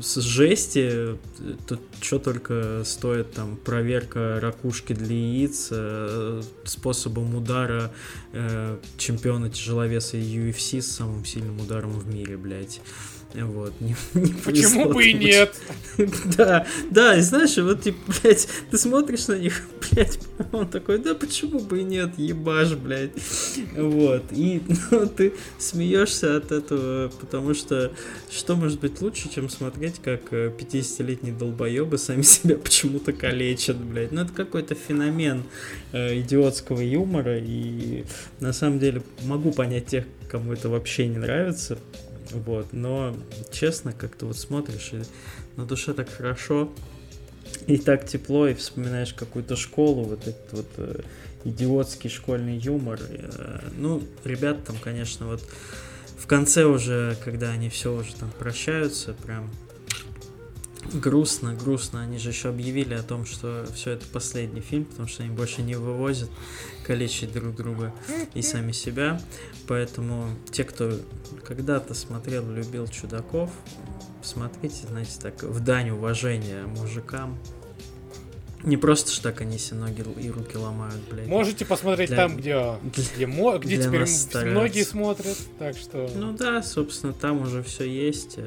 Speaker 3: с жести. Тут что только стоит там проверка ракушки для яиц э, способом удара э, чемпиона тяжеловеса UFC с самым сильным ударом в мире, блядь. Вот. Не, не
Speaker 2: Почему бы и нет?
Speaker 3: да, да, и знаешь, вот, типа, блядь, ты смотришь на них, блядь, он такой, да почему бы и нет, ебаш, блядь. Вот, и ну, ты смеешься от этого, потому что что может быть лучше, чем смотреть, как э, 50-летние долбоебы сами себя почему-то калечат, блядь. Ну, это какой-то феномен э, идиотского юмора, и на самом деле могу понять тех, кому это вообще не нравится, вот, но честно, как-то вот смотришь, и на душе так хорошо, и так тепло, и вспоминаешь какую-то школу, вот этот вот э, идиотский школьный юмор. Э, ну, ребят там, конечно, вот в конце уже, когда они все уже там прощаются, прям грустно, грустно. Они же еще объявили о том, что все это последний фильм, потому что они больше не вывозят калечить друг друга и сами себя. Поэтому те, кто когда-то смотрел, любил чудаков, смотрите, знаете, так, в дань уважения мужикам. Не просто ж так они себе ноги и руки ломают, блядь.
Speaker 2: Можете посмотреть
Speaker 3: Для-
Speaker 2: там, где, где,
Speaker 3: для
Speaker 2: теперь многие смотрят. Так что...
Speaker 3: Ну да, собственно, там уже все есть.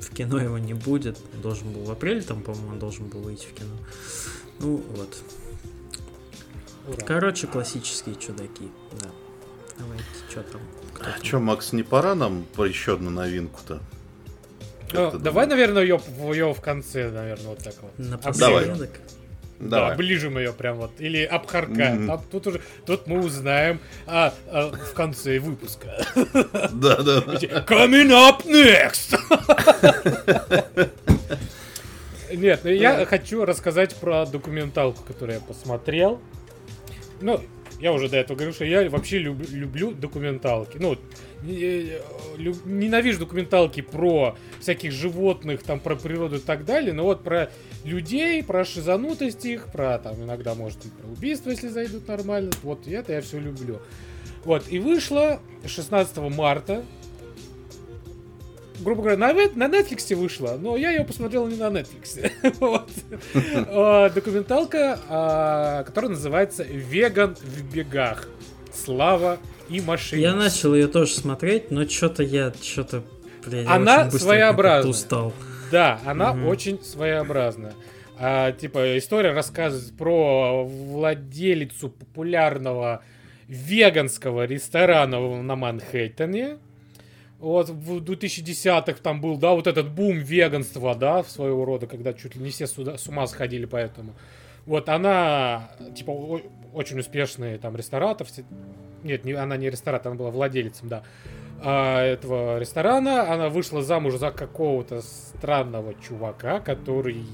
Speaker 3: В кино его не будет. Должен был в апреле, там, по-моему, он должен был выйти в кино. Ну вот.
Speaker 2: ура.
Speaker 3: Короче, классические чудаки. Да. Давайте, что там? Там?
Speaker 1: Че, Макс, не пора нам по еще одну новинку-то?
Speaker 2: Ну, давай,
Speaker 1: думаешь?
Speaker 2: наверное, ее, ее в конце, наверное, вот так вот.
Speaker 3: Напоследок.
Speaker 2: Да,
Speaker 1: Давай.
Speaker 2: оближем ее прям вот. Или обхаркаем.
Speaker 1: Мгм.
Speaker 2: Там тут уже, тут мы узнаем а, а, в конце выпуска.
Speaker 1: Да, да.
Speaker 2: Coming up next! Нет, ну я хочу рассказать про документалку, которую я посмотрел. Ну, я уже до этого говорил, что я вообще люб- люблю документалки. Ну, не- лю- ненавижу документалки про всяких животных, там, про природу и так далее, но вот про людей, про шизанутость их, про там иногда, может, и про убийство, если зайдут нормально. Вот это я все люблю. Вот, и вышло 16 марта. Грубо говоря, на, на Netflix вышла, но я ее посмотрел не на Netflix. Вот. А, Документалка, а, которая называется «Веган в бегах. Слава и машина».
Speaker 3: Я начал ее тоже смотреть, но что-то я что-то
Speaker 2: Она своеобразная.
Speaker 3: устал.
Speaker 2: Да, она очень своеобразная. А, типа, история рассказывает про владелицу популярного веганского ресторана на Манхэттене. Вот в 2010-х там был, да, вот этот бум веганства, да, своего рода, когда чуть ли не все сюда, с ума сходили поэтому. Вот она, типа, о- очень успешный там ресторатор. Нет, не, она не ресторатор, она была владелицем, да а, этого ресторана. Она вышла замуж за какого-то странного чувака, который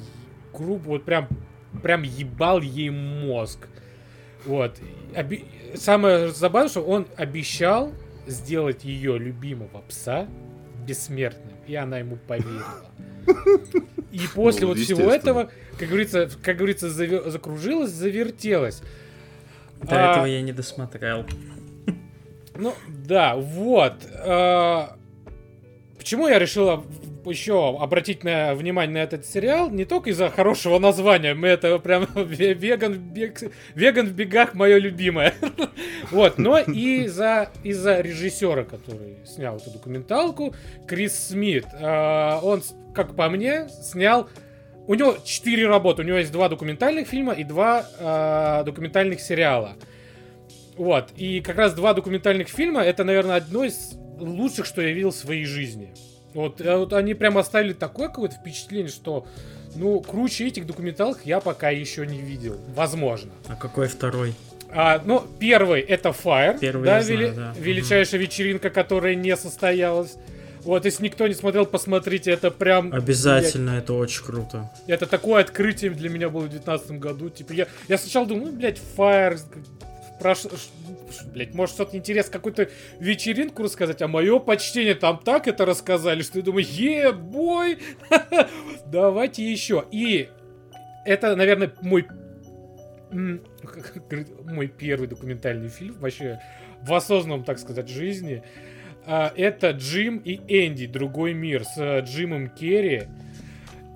Speaker 2: грубо вот прям прям ебал ей мозг. Вот. Оби- Самое забавное, что он обещал сделать ее любимого пса бессмертным, и она ему поверила. И после
Speaker 1: Ну,
Speaker 2: вот всего этого, как говорится, как говорится, заве- закружилась, завертелась.
Speaker 3: До
Speaker 2: А,
Speaker 3: этого я не досмотрел.
Speaker 2: ну, да, вот. А, Почему я решила еще обратить на, внимание на этот сериал? Не только из-за хорошего названия, мы это прям ве- веган, бег- веган в бегах мое любимое. Вот, но и за, из-за режиссера, который снял эту документалку, Крис Смит. А, Он, как по мне, снял у него четыре работы. У него есть два документальных фильма и два а, документальных сериала. Вот. И как раз два документальных фильма это, наверное, одно из лучших, что я видел в своей жизни. Вот, э, вот они прям оставили такое какое-то впечатление, что ну, круче этих документалок я пока еще не видел. Возможно.
Speaker 3: А какой второй?
Speaker 2: А, ну, первый это Fire,
Speaker 3: Первый
Speaker 2: да,
Speaker 3: я знаю,
Speaker 2: вели-
Speaker 3: да.
Speaker 2: величайшая вечеринка, которая не состоялась. Вот, если никто не смотрел, посмотрите, это прям...
Speaker 3: Обязательно, это очень круто.
Speaker 2: блядь, это такое открытие для меня было в 2019 году. Типа, я, я сначала думал, ну, блядь, Fire... Ш- Блядь, может, что-то интересное, какую-то вечеринку рассказать, а мое почтение там так это рассказали, что я думаю, е-бой, давайте еще. И это, наверное, мой мой первый документальный фильм вообще в осознанном, так сказать, жизни. А, Это Джим и Энди, другой мир с э, Джимом Керри.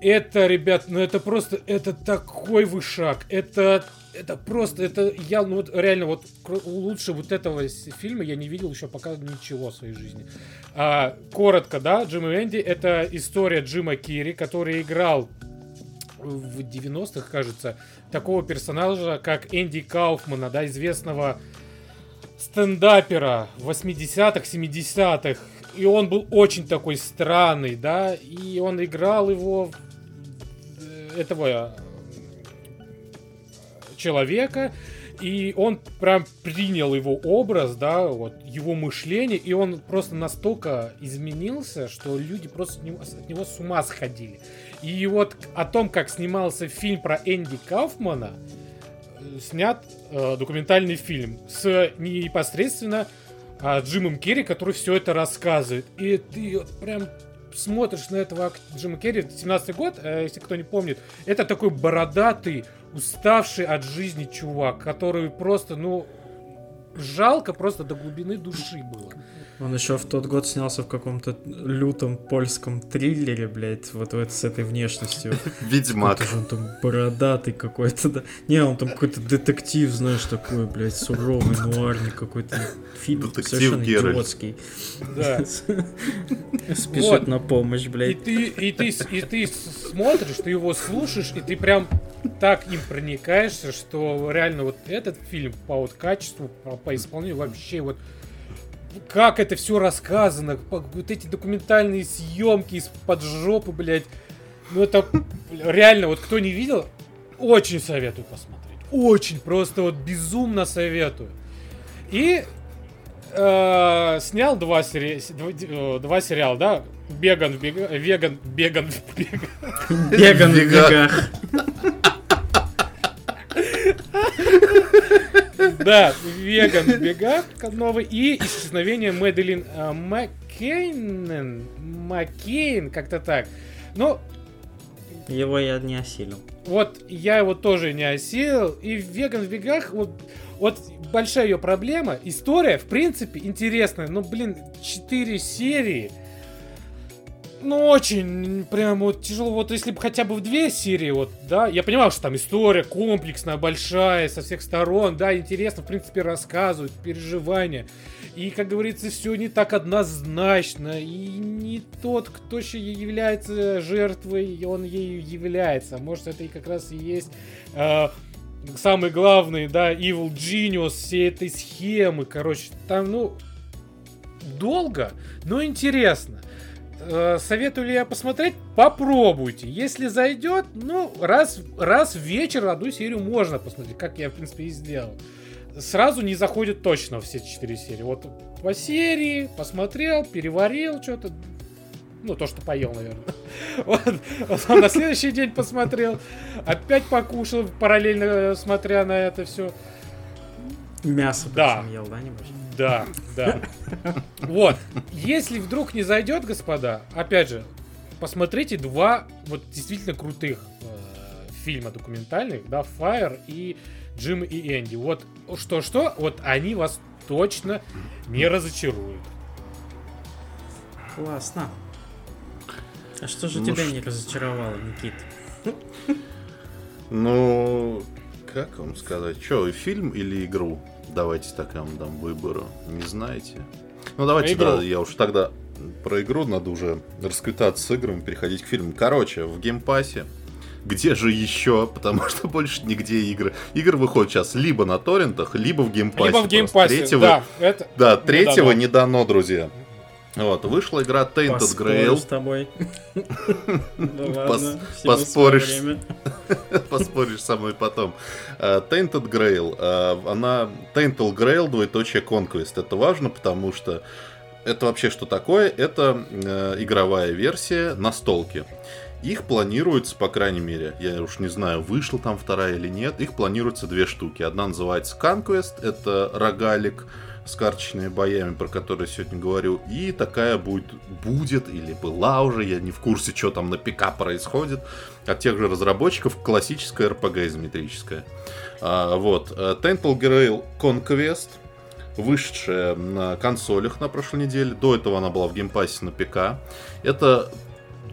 Speaker 2: Это, ребят, ну это просто, это такой вышаг. Это, это просто, это я, ну вот реально, вот лучше вот этого фильма я не видел еще пока ничего в своей жизни. А, коротко, да, Джим и Энди, это история Джима Керри, который играл в 90-х, кажется, такого персонажа, как Энди Кауфмана, да, известного стендапера 80-х, 70-х. И он был очень такой странный, да, и он играл его, э, этого человека, и он прям принял его образ, да, вот, его мышление, и он просто настолько изменился, что люди просто от него, от него с ума сходили. И вот о том, как снимался фильм про Энди Кауфмана, э, снят э, документальный фильм с непосредственно а, Джимом Керри, который все это рассказывает. И ты вот прям смотришь на этого Джима Керри, 17 год, э, если кто не помнит, это такой бородатый, уставший от жизни чувак, который просто, ну, жалко просто до глубины души было.
Speaker 3: Он еще в тот год снялся в каком-то лютом польском триллере, блядь, вот, вот с этой внешностью.
Speaker 1: Ведьмак.
Speaker 3: Он там бородатый какой-то, да. Не, он там какой-то детектив, знаешь, такой, блядь, суровый, нуарный какой-то фильм.
Speaker 1: Детектив
Speaker 3: совершенно
Speaker 1: Геральт.
Speaker 3: идиотский.
Speaker 2: Да.
Speaker 3: Спешит
Speaker 2: Вот.
Speaker 3: на помощь,
Speaker 2: И
Speaker 3: блядь.
Speaker 2: ты, и ты, и ты смотришь, ты его слушаешь, и ты прям так им проникаешься, что реально вот этот фильм по вот качеству, по, по исполнению вообще вот как это все рассказано, вот эти документальные съемки из-под жопы, блядь. Ну это реально, вот кто не видел, очень советую посмотреть. Очень, просто вот безумно советую. И э, снял два, сери... дв- э, два сериала, да? Беган в бега... Веган, беган в бега...
Speaker 3: Беган в
Speaker 1: Бега.
Speaker 3: бегах.
Speaker 2: Да, веган в бегах новый. И исчезновение Мэделин э, Маккейнен. Маккейн, как-то так. Ну,
Speaker 3: Его я не осилил.
Speaker 2: вот я его тоже не осилил. И в веган в бегах, вот, вот большая ее проблема. История, в принципе, интересная. Ну, блин, 4 серии. Ну, очень прям вот тяжело. Вот если бы хотя бы в две серии, вот, да, я понимаю, что там история комплексная, большая, со всех сторон, да, интересно, в принципе, рассказывают, переживания. И, как говорится, все не так однозначно. И не тот, кто еще является жертвой, он ею является. Может, это и как раз и есть э, самый главный, да, evil genius всей этой схемы. Короче, там, ну, долго, но интересно. Э, Советую ли я посмотреть? Попробуйте. Если зайдет, ну, раз, раз в вечер одну серию можно посмотреть, как я, в принципе, и сделал. Сразу не заходит точно все четыре серии. Вот по серии посмотрел, переварил что-то. Ну, то, что поел, наверное. Вот. Потом на следующий день посмотрел. Опять покушал, параллельно э, смотря на это все.
Speaker 3: Мясо
Speaker 2: Да.
Speaker 3: ел, да, небось?
Speaker 2: Да, да. Вот. Если вдруг не зайдет, господа, опять же, посмотрите два вот действительно крутых э, фильма документальных, да, Fire и Джим и Энди. Вот что-что, вот они вас точно не разочаруют.
Speaker 3: Классно. А что же
Speaker 1: Ну
Speaker 3: тебя
Speaker 1: ш-
Speaker 3: не разочаровало, Никит?
Speaker 1: Ну, как вам сказать? Че, фильм или игру? Давайте так я вам дам выбору. Не знаете? Ну, давайте,
Speaker 2: Игру.
Speaker 1: да, я уж тогда про игру надо уже расквитаться с играми, переходить к фильму. Короче, в Game Pass е где же еще? Потому что больше нигде игры. Игры выходят сейчас либо на торрентах, либо в геймпассе.
Speaker 2: Либо в геймпассе,
Speaker 1: Третьего,
Speaker 2: да, это...
Speaker 1: да,
Speaker 2: не
Speaker 1: третьего
Speaker 2: дано.
Speaker 1: не дано, друзья. Вот, вышла игра Tainted
Speaker 3: Поспорю
Speaker 1: Grail.
Speaker 3: с тобой. Ну
Speaker 1: поспоришь. Поспоришь со мной потом. Э, Tainted Grail. э, Она... Tainted Grail, двоеточие Conquest. Это важно, потому что это вообще что такое? Это э, игровая версия настолки. Их планируется, по крайней мере, я уж не знаю, вышла там вторая или нет, их планируется две штуки. Одна называется Conquest, это рогалик с карточными боями, про которые сегодня говорю, и такая будет, будет или была уже, я не в курсе, что там на ПК происходит, от тех же разработчиков, классическая RPG изометрическая. А, вот, э, Tainted Grail Conquest, вышедшая на консолях на прошлой неделе, до этого она была в Game Pass е на ПК. Это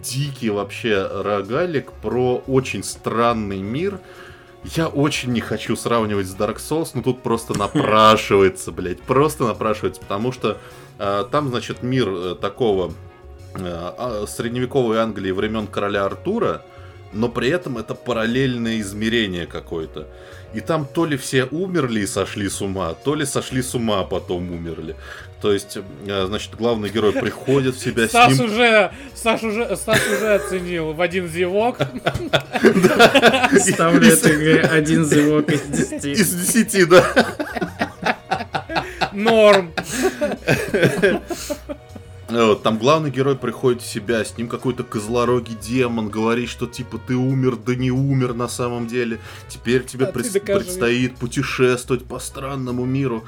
Speaker 1: дикий вообще рогалик про очень странный мир. Я очень не хочу сравнивать с Dark Souls, но тут просто напрашивается, блядь, просто напрашивается, потому что э, там, значит, мир э, такого э, а- средневековой Англии времен короля Артура, но при этом это параллельное измерение какое-то. И там то ли все умерли и сошли с ума, то ли сошли с ума, а потом умерли. То есть, э, значит, главный герой приходит в себя, с
Speaker 2: Саш
Speaker 1: ним
Speaker 2: уже, Саш уже, Саш уже оценил в один зевок.
Speaker 3: Ставлю этой игре один зевок из десяти.
Speaker 1: из десяти, да.
Speaker 2: Норм.
Speaker 1: Вот, там главный герой приходит в себя, с ним какой-то козлорогий демон говорит, что типа ты умер, да не умер на самом деле. Теперь тебе
Speaker 2: А
Speaker 1: пред- предстоит путешествовать по странному миру.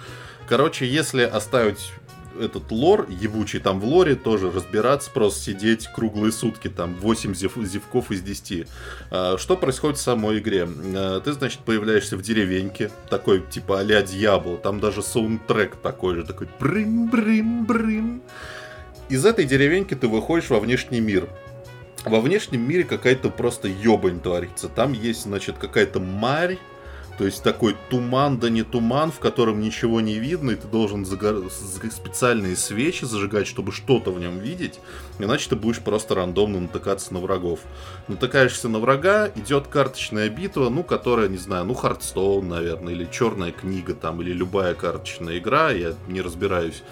Speaker 1: Короче, если оставить этот лор, ебучий там в лоре, тоже разбираться, просто сидеть круглые сутки, там 8 зев- зевков из 10. А, Что происходит в самой игре? А, Ты, значит, появляешься в деревеньке, такой типа а-ля Дьявол, там даже саундтрек такой же, такой брым-брым-брым. Из этой деревеньки ты выходишь во внешний мир. Во внешнем мире какая-то просто ебань творится. Там есть, значит, какая-то марь, то есть такой туман, да не туман, в котором ничего не видно, и ты должен загор- специальные свечи зажигать, чтобы что-то в нем видеть, иначе ты будешь просто рандомно натыкаться на врагов. Натыкаешься на врага, идет карточная битва, ну, которая, не знаю, ну, Хардстоун, наверное, или Черная книга там, или любая карточная игра, я не разбираюсь.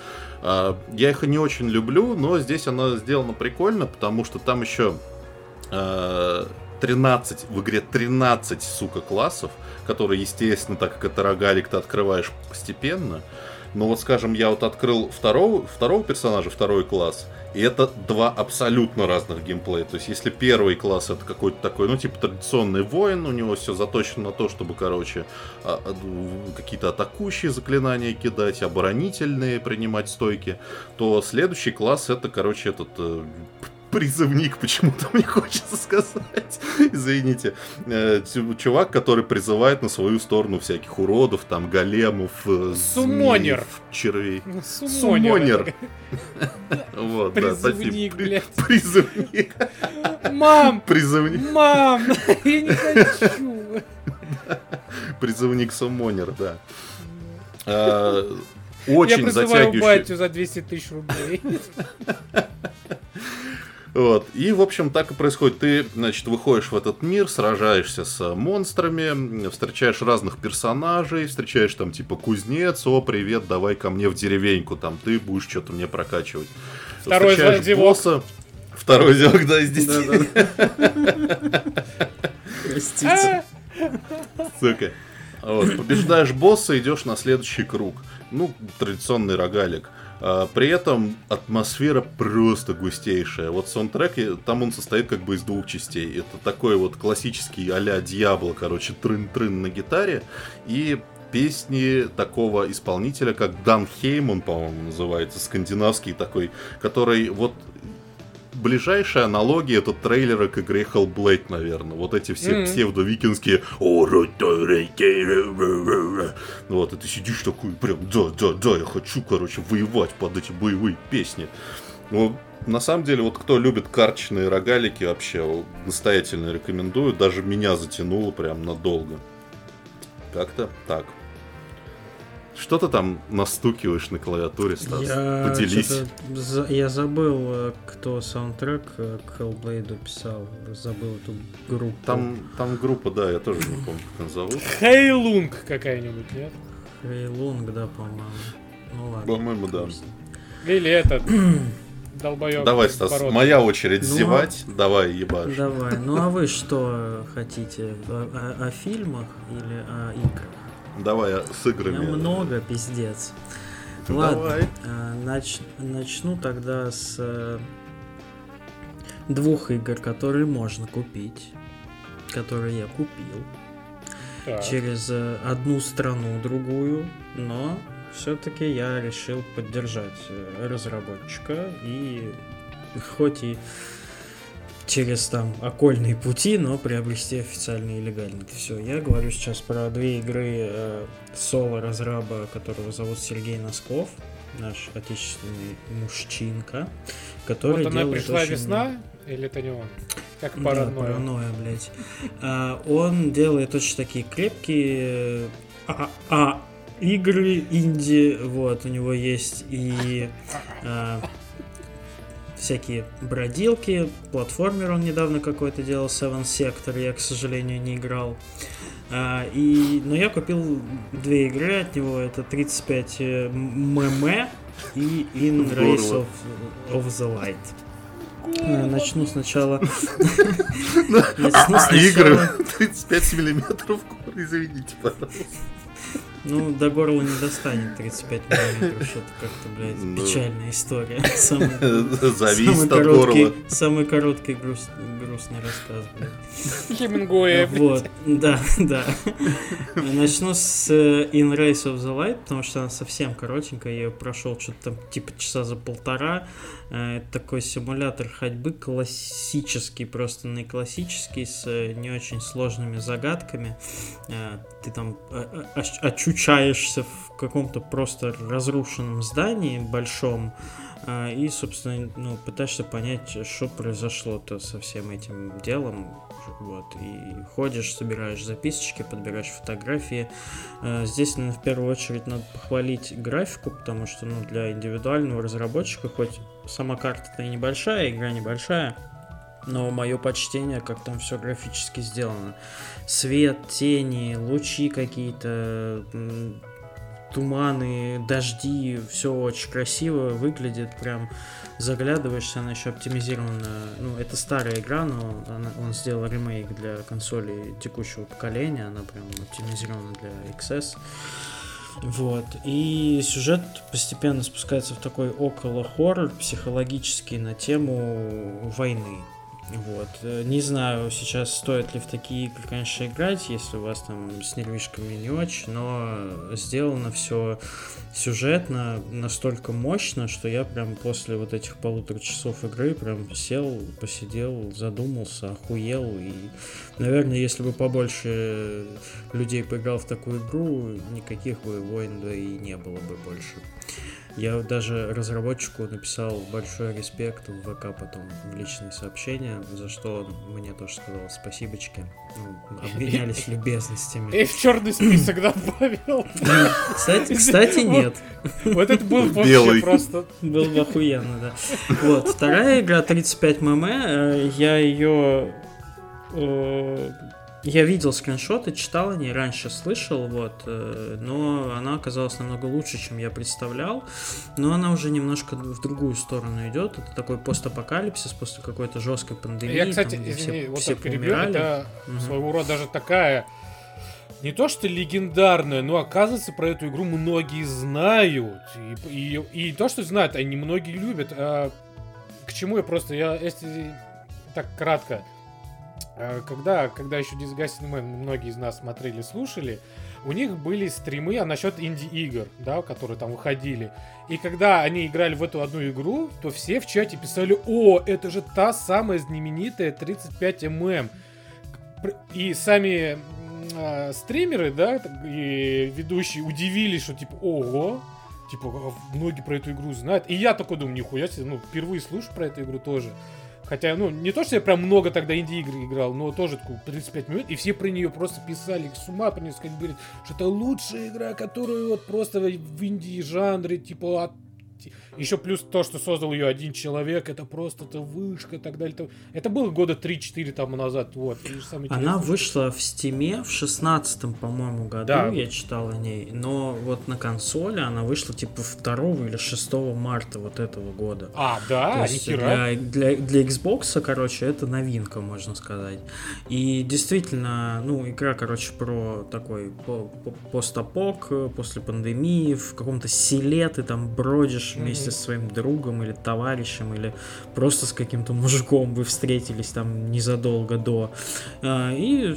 Speaker 1: А, Я их не очень люблю, но здесь она сделана прикольно, потому что там еще э, 13, в игре 13, сука, классов, которые, естественно, так как это рогалик, ты открываешь постепенно. Но вот, скажем, я вот открыл второго, второго персонажа, второй класс, и это два абсолютно разных геймплея. То есть, если первый класс это какой-то такой, ну, типа традиционный воин, у него все заточено на то, чтобы, короче, а, а, какие-то атакующие заклинания кидать, оборонительные принимать стойки, то следующий класс это, короче, этот э, призывник, почему-то мне хочется сказать. Извините. Э, чувак, который призывает на свою сторону всяких уродов, там, големов,
Speaker 2: э, Сумонер. Змеев,
Speaker 1: червей.
Speaker 2: Сумонер.
Speaker 1: Вот,
Speaker 2: Призывник, блядь.
Speaker 1: Призывник.
Speaker 2: Мам!
Speaker 1: Призывник.
Speaker 2: Мам! Я не хочу.
Speaker 1: Призывник Сумонер, да. А, очень
Speaker 2: Я призываю батю за 200 тысяч рублей.
Speaker 1: Вот. И, в общем, так и происходит. Ты, значит, выходишь в этот мир, сражаешься с монстрами, встречаешь разных персонажей, встречаешь там типа кузнец, о, привет, давай ко мне в деревеньку, там ты будешь что-то мне прокачивать.
Speaker 2: Второй встречаешь зевок. босса.
Speaker 1: Второй зевок, да, здесь.
Speaker 3: Простите.
Speaker 1: Сука. Вот, побеждаешь босса, идешь на следующий круг. Ну, традиционный рогалик. А, при этом атмосфера просто густейшая. Вот саундтрек, там он состоит как бы из двух частей. Это такой вот классический а-ля Дьябло, короче, трын-трын на гитаре. И песни такого исполнителя, как Дан Хейман, по-моему, называется, скандинавский такой, который вот ближайшая аналогия это трейлеры к игре Hellblade, наверное. Вот эти все mm-hmm. псевдо-викинские Вот, и ты сидишь такой, прям, да, да, да, я хочу, короче, воевать под эти боевые песни. Ну, на самом деле, вот кто любит карточные рогалики, вообще настоятельно рекомендую. Даже меня затянуло прям надолго. Как-то так. Что ты там настукиваешь на клавиатуре, Стас?
Speaker 3: Я
Speaker 1: Поделись.
Speaker 3: За, я забыл, э, кто саундтрек э, к Hellblade писал. Забыл эту группу.
Speaker 1: Там, там группа, да, я тоже не помню, как она зовут.
Speaker 2: Хейлунг какая-нибудь, нет?
Speaker 3: Хейлунг, да, по-моему. Ну ладно.
Speaker 1: По-моему, да.
Speaker 2: Или этот. Долбоёб.
Speaker 1: Давай, Стас, породы. моя очередь ну, зевать. Давай, ебашь.
Speaker 3: Давай. Ну а вы что хотите? О, о, о фильмах или о играх?
Speaker 1: Давай с играми.
Speaker 3: Много, пиздец. Ладно, Давай. Э, нач, начну тогда с э, двух игр, которые можно купить, которые я купил так. через э, одну страну, другую, но все-таки я решил поддержать разработчика и хоть и через там окольные пути, но приобрести официально и легально. Это все. Я говорю сейчас про две игры э, соло разраба, которого зовут Сергей Носков, наш отечественный мужчинка, который
Speaker 2: вот она пришла очень... весна, или это не он? Как паранойя. Да,
Speaker 3: паранойя, блядь. А, он делает очень такие крепкие а, а, игры инди, вот, у него есть и а, всякие бродилки, платформер он недавно какой-то делал, Seven Sector, я, к сожалению, не играл. А, и, но я купил две игры от него, это 35 ММ и In Race of, of the Light. А, начну сначала.
Speaker 1: Начну сначала. Игры 35 миллиметров, извините, пожалуйста.
Speaker 3: Ну, до горла не достанет 35 миллиметров, что-то как-то, блядь, ну... печальная история. Самый,
Speaker 1: Зависит от горла.
Speaker 3: Самый короткий груст, грустный рассказ, блядь.
Speaker 2: Хемингуэя,
Speaker 3: Вот, да, да. Начну с э, In Race of the Light, потому что она совсем коротенькая, я ее прошел что-то там типа часа за полтора. Э, это такой симулятор ходьбы классический, просто наиклассический, с э, не очень сложными загадками. Ты там очучаешься в каком-то просто разрушенном здании большом, и, собственно, ну, пытаешься понять, что произошло-то со всем этим делом. Вот, и ходишь, собираешь записочки, подбираешь фотографии. А, здесь, наверное, в первую очередь надо похвалить графику, потому что ну, для индивидуального разработчика, хоть сама карта-то и небольшая, игра небольшая, но мое почтение, как там все графически сделано. Свет, тени, лучи какие-то, туманы, дожди, все очень красиво выглядит, прям заглядываешься, она еще оптимизирована. Ну, это старая игра, но она, он сделал ремейк для консолей текущего поколения, она прям оптимизирована для XS. Вот. И сюжет постепенно спускается в такой около хоррор психологический на тему войны. Вот. Э, не знаю, сейчас стоит ли в такие игры, конечно, играть, если у вас там с нервишками не очень, но сделано все сюжетно настолько мощно, что я прям после вот этих полутора часов игры прям сел, посидел, задумался, охуел. И, наверное, если бы побольше людей поиграл в такую игру, никаких бы войн да и не было бы больше. Я даже разработчику написал большой респект в ВК потом в личные сообщения, за что он мне тоже сказал спасибочки. Ну, обменялись любезностями.
Speaker 2: И в черный список добавил.
Speaker 3: Кстати, кстати, нет.
Speaker 2: Вот это был
Speaker 1: Белый.
Speaker 2: вообще просто...
Speaker 3: Был бы охуенно, да. Вот, вторая игра 35 мм, э, я ее я видел скриншоты, читал о ней раньше, слышал, вот, э, но она оказалась намного лучше, чем я представлял. Но она уже немножко в другую сторону идет. Это такой постапокалипсис после какой-то жесткой пандемии.
Speaker 2: Я, кстати,
Speaker 3: там,
Speaker 2: извини,
Speaker 3: все,
Speaker 2: вот
Speaker 3: все
Speaker 2: так перебью, это
Speaker 3: Мгм.
Speaker 2: своего рода даже такая не то что легендарная, но оказывается про эту игру многие знают. И, и, и то, что знают, они многие любят. А к чему я просто, я если так кратко, когда, когда еще Disgusting Man многие из нас смотрели, слушали, у них были стримы а насчет инди-игр, да, которые там выходили. И когда они играли в эту одну игру, то все в чате писали, о, это же та самая знаменитая 35 мм. И сами а, стримеры, да, и ведущие удивились, что типа, ого, типа, а многие про эту игру знают. И я такой думаю, нихуя себе, ну, впервые слышу про эту игру тоже. Хотя, ну, не то, что я прям много тогда инди-игр играл, но тоже такую 35 минут, и все про нее просто писали, с ума про нее сказать, говорят, что это лучшая игра, которую вот просто в инди-жанре, типа, от... еще плюс то, что создал ее один человек, это просто это вышка и так далее. то- Это было года 3-4 тому назад, вот.
Speaker 3: Она вышла в Стиме в шестнадцатом, по-моему, году,
Speaker 2: Да.
Speaker 3: я читал о ней, но вот на консоли она вышла типа 2 или 6 марта вот этого года.
Speaker 2: А,
Speaker 3: То
Speaker 2: да,
Speaker 3: есть
Speaker 2: нихера.
Speaker 3: для, для, для Xbox, короче, это новинка, можно сказать. И действительно, ну, игра, короче, про такой по- по- постапок э, после пандемии, в каком-то селе ты там бродишь
Speaker 2: Мгм.
Speaker 3: Вместе со своим другом или товарищем, или просто с каким-то мужиком вы встретились там незадолго до. А, И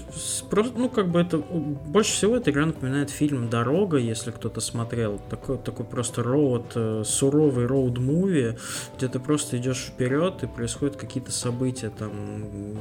Speaker 3: просто, ну, как бы это... Больше всего эта игра напоминает фильм «Дорога», если кто-то смотрел. Такой, такой просто роуд, э, суровый роуд-муви, где ты просто идешь вперед и происходят какие-то события, там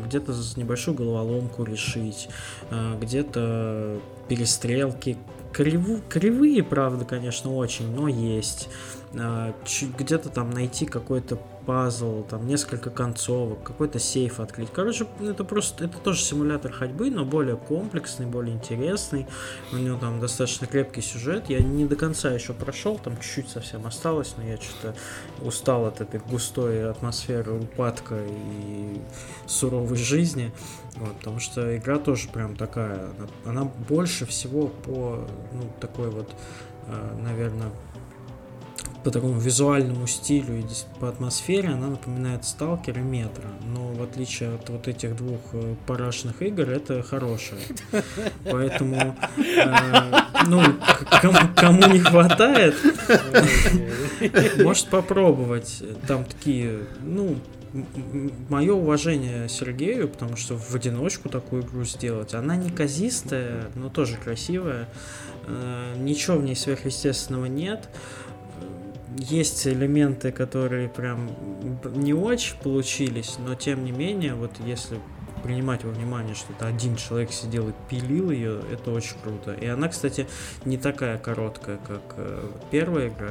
Speaker 3: где-то небольшую головоломку решить, а, где-то перестрелки. Криву- кривые, правда, конечно, очень, но есть. А, Где-то там найти какой-то пазл, там несколько концовок, какой-то сейф открыть. Короче, это просто, это тоже симулятор ходьбы, но более комплексный, более интересный. У него там достаточно крепкий сюжет. Я не до конца еще прошел, там чуть-чуть совсем осталось, но я что-то устал от этой густой атмосферы упадка и суровой жизни. Вот, потому что игра тоже прям такая, она, больше всего по ну, такой вот, наверное, по такому визуальному стилю и по атмосфере она напоминает Сталкер и Метро. Но в отличие от вот этих двух э, парашных игр, это хорошее. Поэтому, э, ну, кому, кому не хватает, может попробовать. Там такие, ну, мое уважение Сергею, потому что в одиночку такую игру сделать. Она не казистая, но тоже красивая. Э, Ничего в ней сверхъестественного нет. Есть элементы, которые прям не очень получились, но тем не менее, вот если принимать во внимание, что это один человек сидел и пилил ее, это очень круто. И она, кстати, не такая короткая, как э, первая игра.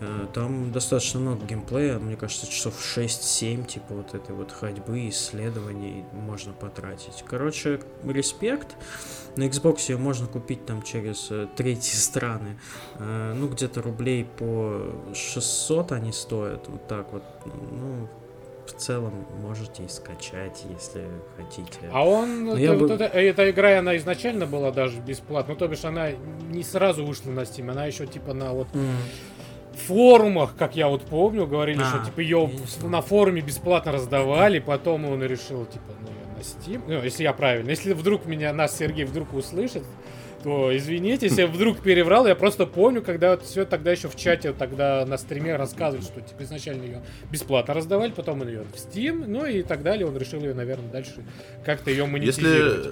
Speaker 3: Э, Там достаточно много геймплея, мне кажется, часов 6-7, типа вот этой вот ходьбы, исследований можно потратить. Короче, респект. На Xbox ее можно купить там через э, третьи страны. Э, Ну, где-то рублей по 600 они стоят, вот так вот. Ну, в целом можете и скачать, если хотите.
Speaker 2: А он,
Speaker 3: Ну,
Speaker 2: это-
Speaker 3: я
Speaker 2: вот
Speaker 3: бы-
Speaker 2: это- эта игра, она изначально была даже бесплатна, ну, то бишь она не сразу вышла на Steam, она еще типа на вот
Speaker 3: М,
Speaker 2: форумах, как я вот помню, говорили,
Speaker 3: А,
Speaker 2: что типа ее на форуме бесплатно раздавали, потом он решил, типа, ну, её Steam. Ну, если я правильно. Если вдруг меня, нас Сергей вдруг услышит, то извините, если я вдруг переврал, я просто помню, когда вот все тогда еще в чате, тогда на стриме рассказывали, что типа изначально ее бесплатно раздавали, потом он ее в Steam, ну и так далее, он решил ее, наверное, дальше как-то ее монетизировать.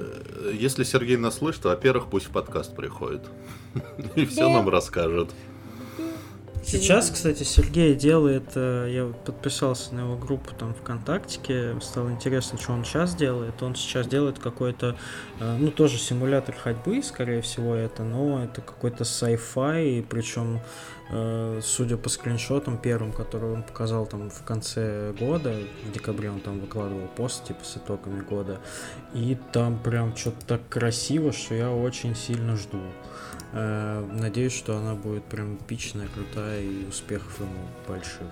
Speaker 1: Если, если Сергей нас слышит, то, во-первых, пусть в подкаст приходит. И все нам расскажет.
Speaker 3: Сейчас, кстати, Сергей делает, э, я подписался на его группу там ВКонтакте, стало интересно, что он сейчас делает. Он сейчас делает какой-то, э, ну тоже симулятор ходьбы, скорее всего это, но это какой-то sci-fi, причем, э, судя по скриншотам первым, которые он показал там в конце года, в декабре он там выкладывал пост типа с итогами года, и там прям что-то так красиво, что я очень сильно жду. Э, надеюсь, что она будет прям эпичная, крутая и успехов ему больших.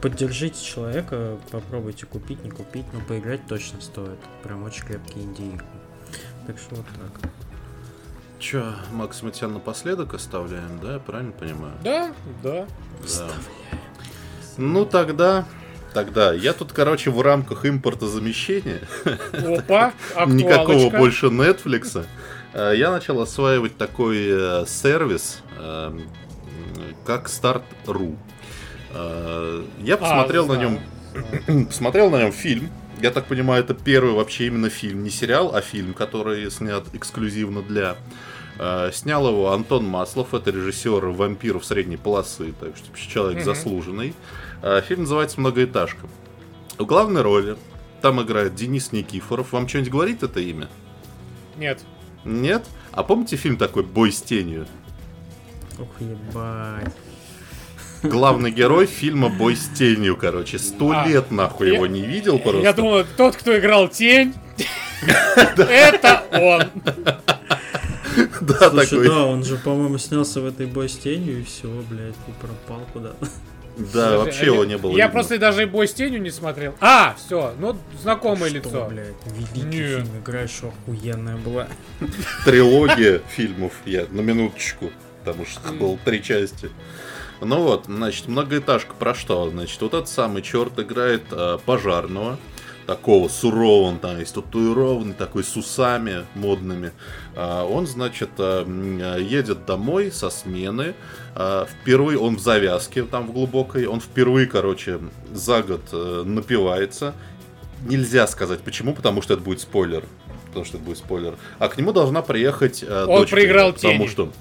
Speaker 3: Поддержите человека, попробуйте купить, не купить, но поиграть точно стоит. Прям очень крепкие инди Так что вот так.
Speaker 1: Че, Макс, мы тебя напоследок оставляем, да? Я правильно понимаю?
Speaker 2: Да, да.
Speaker 1: да. Ну тогда, тогда. Я тут, короче, в рамках импортозамещения.
Speaker 2: Опа,
Speaker 1: Никакого больше Netflix. Э, я начал осваивать такой э, сервис, э, как Start.ru. Я посмотрел а, на нем, посмотрел на нем фильм. Я так понимаю, это первый вообще именно фильм, не сериал, а фильм, который снят эксклюзивно для. Снял его Антон Маслов, это режиссер вампиров средней полосы, так что человек mm-hmm. заслуженный. Фильм называется «Многоэтажка». В главной роли там играет Денис Никифоров. Вам что-нибудь говорит это имя?
Speaker 2: Нет.
Speaker 1: Нет? А помните фильм такой «Бой с тенью»?
Speaker 3: Ох, ебать.
Speaker 1: Главный герой фильма «Бой с тенью», короче. Сто а, лет нахуй я, его не видел просто.
Speaker 2: Я думал, тот, кто играл тень, это он.
Speaker 3: Да, такой. да, он же, по-моему, снялся в этой бой с тенью и все, блядь, и пропал куда-то.
Speaker 1: Да, Слушай, вообще его не было.
Speaker 2: Я видно. просто даже бой с тенью не смотрел. А, все, ну знакомое
Speaker 3: Что,
Speaker 2: лицо.
Speaker 3: блядь, великий Нет. фильм, игра еще охуенная была.
Speaker 1: Трилогия фильмов, я на минуточку, потому что было три части. Ну вот, значит, многоэтажка про что? Значит, вот этот самый черт играет э, пожарного, такого сурового, он там есть татуированный, такой с усами модными. А, он, значит, э, едет домой со смены. А, впервые он в завязке там в глубокой. Он впервые, короче, за год э, напивается. Нельзя сказать почему, потому что это будет спойлер. Потому что это будет спойлер. А к нему должна приехать э,
Speaker 2: Он дочка, проиграл
Speaker 1: потому
Speaker 2: тени.
Speaker 1: что...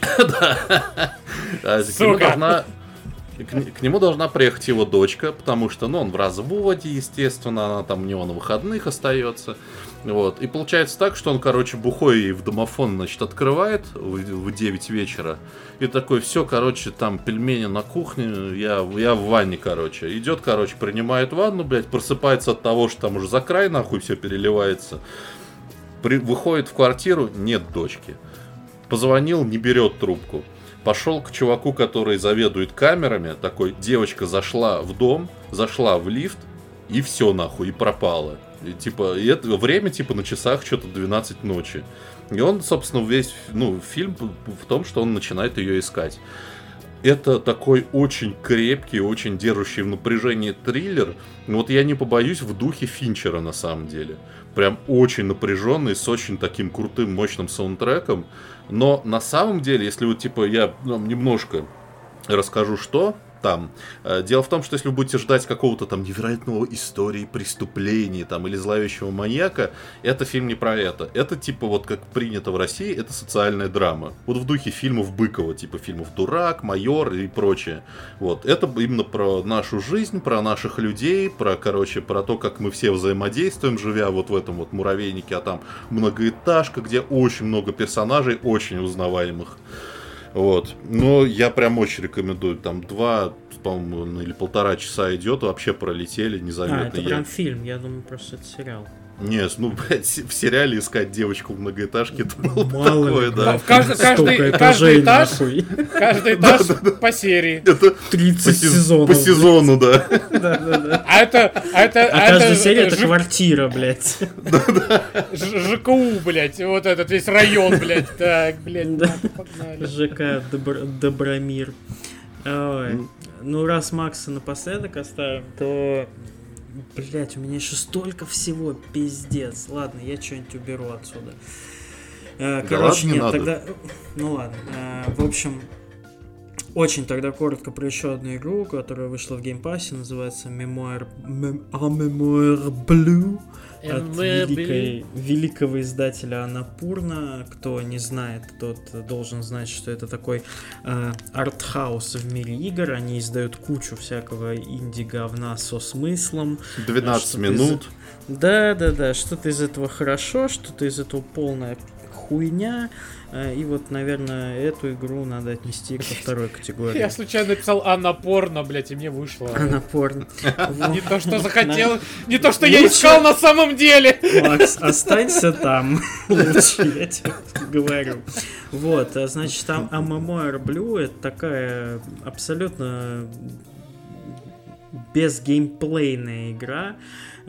Speaker 1: Да. А, нему должна к, к нему должна приехать его дочка, потому что, ну, он в разводе, естественно, она там у него на выходных остается. Вот. И получается так, что он, короче, бухой в домофон, значит, открывает в 9 вечера. И такой, все, короче, там пельмени на кухне, я, я в ванне, короче. Идет, короче, принимает ванну, блядь, просыпается от того, что там уже за край, нахуй, все переливается. При, выходит в квартиру, нет дочки. Позвонил, не берет трубку пошел к чуваку, который заведует камерами, такой, девочка зашла в дом, зашла в лифт, и все нахуй, и пропала. И, типа, и это время, типа, на часах что-то 12 ночи. И он, собственно, весь, ну, фильм в том, что он начинает ее искать. Это такой очень крепкий, очень держащий в напряжении триллер. Вот я не побоюсь в духе Финчера на самом деле. Прям очень напряженный, с очень таким крутым, мощным саундтреком. Но на самом деле, если вот типа я ну, немножко расскажу, что там. Э, дело в том, что если вы будете ждать какого-то там невероятного истории преступлений там или зловещего маньяка, это фильм не про это. Это типа вот как принято в России, это социальная драма. Вот в духе фильмов Быкова, типа фильмов «Дурак», «Майор» и прочее. Вот. Это именно про нашу жизнь, про наших людей, про, короче, про то, как мы все взаимодействуем, живя вот в этом вот муравейнике, а там многоэтажка, где очень много персонажей, очень узнаваемых. Вот. Но я прям очень рекомендую. Там два, по-моему, или полтора часа идет, вообще пролетели незаметно. А,
Speaker 3: это прям фильм, я думаю, просто это сериал.
Speaker 1: Нет, ну, блядь, в сериале искать девочку в многоэтажке, это было Мало такое, ли, да.
Speaker 2: Каждый, каждый, каждый этаж, каждый этаж по серии.
Speaker 1: Это
Speaker 3: 30 по сезонов.
Speaker 1: По сезону, да.
Speaker 3: Да, да, да.
Speaker 2: А это... А, это,
Speaker 3: а, а каждая серия это квартира, блядь.
Speaker 1: Да, да.
Speaker 2: ЖКУ, блядь, вот этот весь район, блядь. Так, блядь,
Speaker 3: погнали. ЖК Добромир. Ой. Ну, раз Макса напоследок оставим, то блять, у меня еще столько всего, пиздец. Ладно, я что-нибудь уберу отсюда. Э,
Speaker 1: Да
Speaker 3: Короче,
Speaker 1: ладно, не
Speaker 3: нет,
Speaker 1: надо.
Speaker 3: тогда... Ну ладно. Э, В общем, очень тогда коротко про еще одну игру, которая вышла в Game Pass е, называется Memoir... Mem- A Memoir Blue от
Speaker 2: MLB.
Speaker 3: великой, великого издателя Анапурна. Кто не знает, тот должен знать, что это такой э, артхаус в мире игр. Они издают кучу всякого инди-говна со смыслом.
Speaker 1: 12
Speaker 3: что
Speaker 1: минут.
Speaker 3: Да, да, да, что-то из этого хорошо, что-то из этого полная хуйня. Э, И вот, наверное, эту игру надо отнести ко второй категории.
Speaker 2: Я случайно написал Анна Порно, блядь, и мне вышло.
Speaker 3: Она порно.
Speaker 2: Не то, что захотел, не то, что я искал на самом деле.
Speaker 3: Макс, останься там. Лучше, я тебе говорю. Вот, а, значит, там MMOR Blue это такая абсолютно безгеймплейная игра,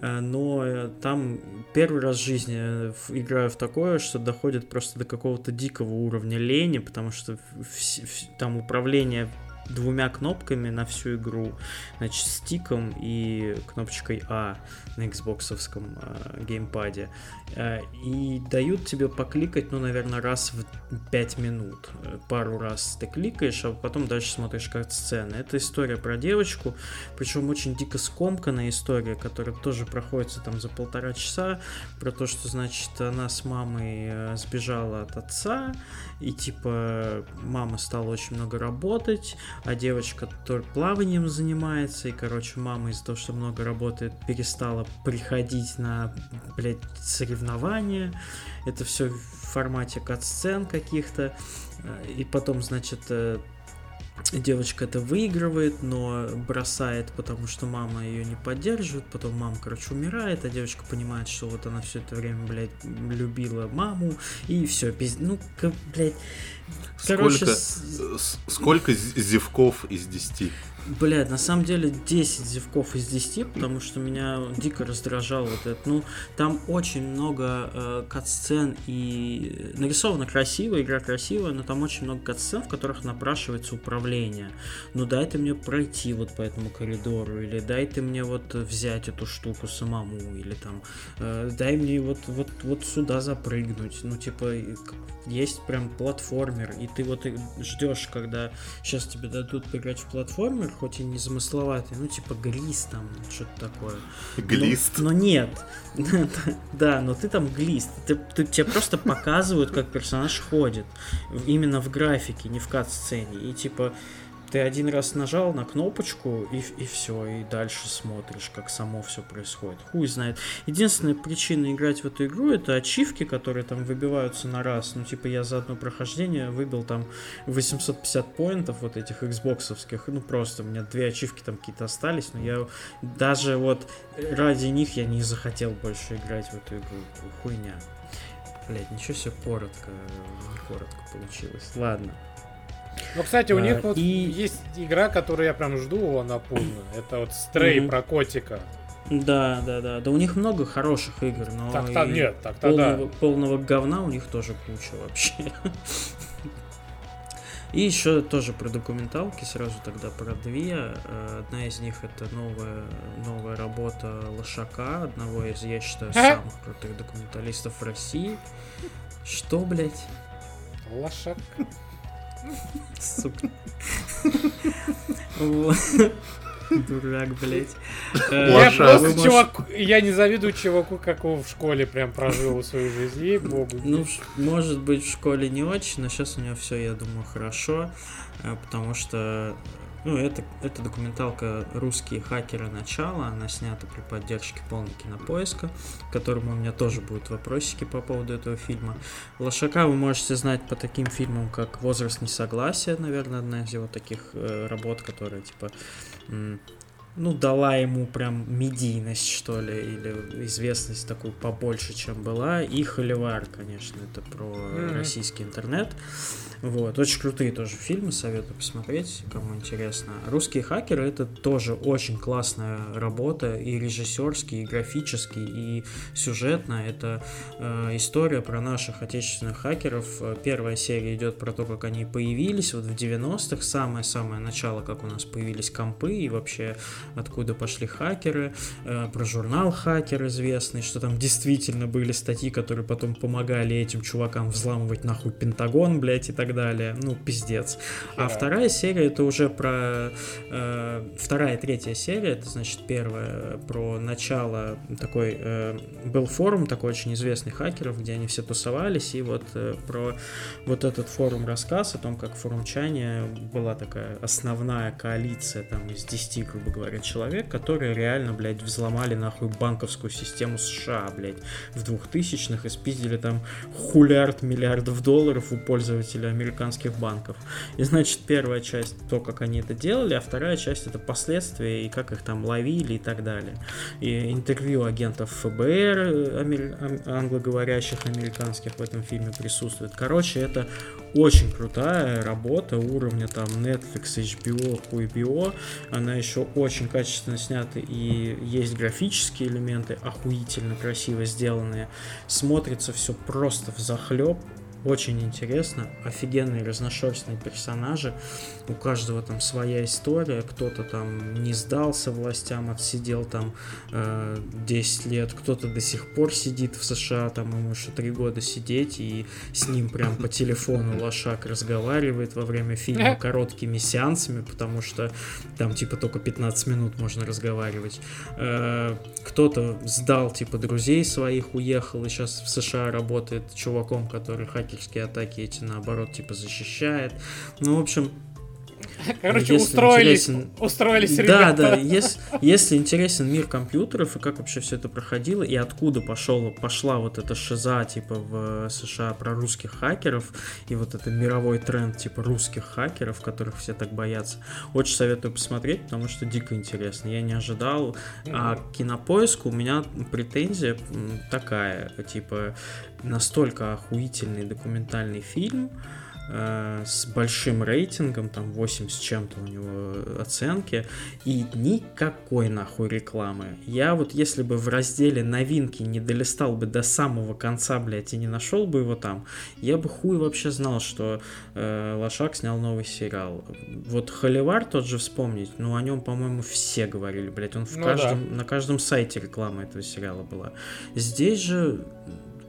Speaker 3: э, но там первый раз в жизни э, в- играю в такое, что доходит просто до какого-то дикого уровня лени, потому что вс- вс- там управление двумя кнопками на всю игру, значит, стиком и кнопочкой А на Xboxовском э, геймпаде. Э, и дают тебе покликать, ну, наверное, раз в 5 минут. Э, Пару раз ты кликаешь, а потом дальше смотришь как сцены. Это история про девочку, причем очень дико скомканная история, которая тоже проходится там за полтора часа, про то, что, значит, она с мамой э, сбежала от отца, и типа мама стала очень много работать, а девочка тоже плаванием занимается, и, короче, мама из-за того, что много работает, перестала приходить на, блядь, соревнования. Это все в формате кат-сцен каких-то. Э, И потом, значит, э, девочка это выигрывает, но бросает, потому что мама ее не поддерживает. Потом мама, короче, умирает, а девочка понимает, что вот она все это время, блядь, любила маму. И все, без... ну, блядь. Короче,
Speaker 1: Сколько,
Speaker 3: с-
Speaker 1: сколько зевков из 10?
Speaker 3: Блядь, на самом деле 10 зевков из 10, потому что меня дико раздражал вот это. Ну, там очень много э, катсцен и нарисована красиво, игра красивая, но там очень много катсцен, в которых напрашивается управление. Ну, дай ты мне пройти вот по этому коридору, или дай ты мне вот взять эту штуку самому, или там э, дай мне вот, вот, вот сюда запрыгнуть. Ну, типа, есть прям платформер, и ты вот ждешь, когда сейчас тебе дадут поиграть в платформер, хоть и не замысловатый, ну типа глист там, что-то такое.
Speaker 1: Глист.
Speaker 3: Но, но нет. Да, но ты там глист. Ты, ты- тебе просто показывают, как персонаж ходит. Именно в графике, не в кат-сцене. И типа ты один раз нажал на кнопочку и, и все, и дальше смотришь, как само все происходит. Хуй знает. Единственная причина играть в эту игру это ачивки, которые там выбиваются на раз. Ну, типа, я за одно прохождение выбил там 850 поинтов вот этих xboxовских. Ну, просто у меня две ачивки там какие-то остались, но я даже вот ради них я не захотел больше играть в эту игру. Хуйня. Блять, ничего себе коротко, коротко получилось. Ладно.
Speaker 2: Ну, кстати, у
Speaker 3: А,
Speaker 2: них вот
Speaker 3: и-
Speaker 2: есть игра, которую я прям жду, она полная. Это вот Стрей про котика.
Speaker 3: Да, да, да. Да у них много хороших игр, но
Speaker 2: Так-то
Speaker 3: и
Speaker 2: нет, так-то да.
Speaker 3: полного, полного говна у них тоже куча вообще. И еще тоже про документалки, сразу тогда про две. Э, Одна из них это новая, новая работа Лошака, одного из, я считаю, самых крутых документалистов в России. Что, блять?
Speaker 2: Лошак.
Speaker 3: Сука. Дурак, блять.
Speaker 2: Я
Speaker 1: Лошак.
Speaker 2: просто чувак, я не завидую чуваку, как он в школе прям прожил свою жизнь, ей богу.
Speaker 3: Ну, может быть, в школе не очень, но сейчас у него все, я думаю, хорошо, э, потому что, ну, это, это документалка «Русские хакеры. Начало», она снята при поддержке полной кинопоиска, к которому у меня тоже будут вопросики по поводу этого фильма. Лошака вы можете знать по таким фильмам, как «Возраст несогласия», наверное, одна из его таких э, работ, которая, типа, ну, дала ему прям медийность, что ли, или известность такую побольше, чем была. И Холивар, конечно, это про
Speaker 2: Мгм.
Speaker 3: российский интернет. Вот, очень крутые тоже фильмы, советую посмотреть, кому интересно. Русские хакеры это тоже очень классная работа, и режиссерский, и графический, и сюжетно. Это э, история про наших отечественных хакеров. Первая серия идет про то, как они появились вот в 90-х, самое-самое начало, как у нас появились компы и вообще откуда пошли хакеры, э, про журнал «Хакер» известный, что там действительно были статьи, которые потом помогали этим чувакам взламывать нахуй Пентагон, блядь, и так далее. Ну, пиздец. А вторая серия это уже про... Э, вторая и третья серия, это значит первая про начало такой... Э, был форум такой очень известный хакеров, где они все тусовались, и вот э, про вот этот форум рассказ о том, как форумчане была такая основная коалиция там из 10, грубо говоря, человек, которые реально, блядь, взломали нахуй банковскую систему США, блядь, в 2000-х и спиздили там хулиард миллиардов долларов у пользователей американских банков. И значит, первая часть то, как они это делали, а вторая часть это последствия и как их там ловили и так далее. И интервью агентов ФБР амер... англоговорящих американских в этом фильме присутствует. Короче, это очень крутая работа уровня там Netflix, HBO, HBO. Она еще очень качественно снята и есть графические элементы охуительно красиво сделанные. Смотрится все просто в захлеб очень интересно, офигенные разношерстные персонажи, у каждого там своя история, кто-то там не сдался властям, отсидел там э, 10 лет, кто-то до сих пор сидит в США, там ему еще 3 года сидеть, и с ним прям по телефону лошак разговаривает во время фильма короткими сеансами, потому что там типа только 15 минут можно разговаривать. Э, кто-то сдал типа друзей своих, уехал и сейчас в США работает чуваком, который хакер хакерские атаки эти, наоборот, типа защищает. Ну, в общем,
Speaker 2: Короче, если устроились, интересен... устроились
Speaker 3: ребята. Да, да, если, если интересен мир компьютеров и как вообще все это проходило, и откуда пошел, пошла вот эта шиза, типа, в США про русских хакеров, и вот это мировой тренд, типа, русских хакеров, которых все так боятся, очень советую посмотреть, потому что дико интересно. Я не ожидал. А кинопоиск у меня претензия такая, типа, настолько охуительный документальный фильм, Э, с большим рейтингом, там 8 с чем-то у него оценки, и никакой нахуй рекламы. Я вот если бы в разделе новинки не долистал бы до самого конца, блядь, и не нашел бы его там, я бы хуй вообще знал, что э, Лошак снял новый сериал. Вот Холивар тот же вспомнить, ну о нем, по-моему, все говорили, блядь, он в ну, каждом, да. на каждом сайте реклама этого сериала была. Здесь же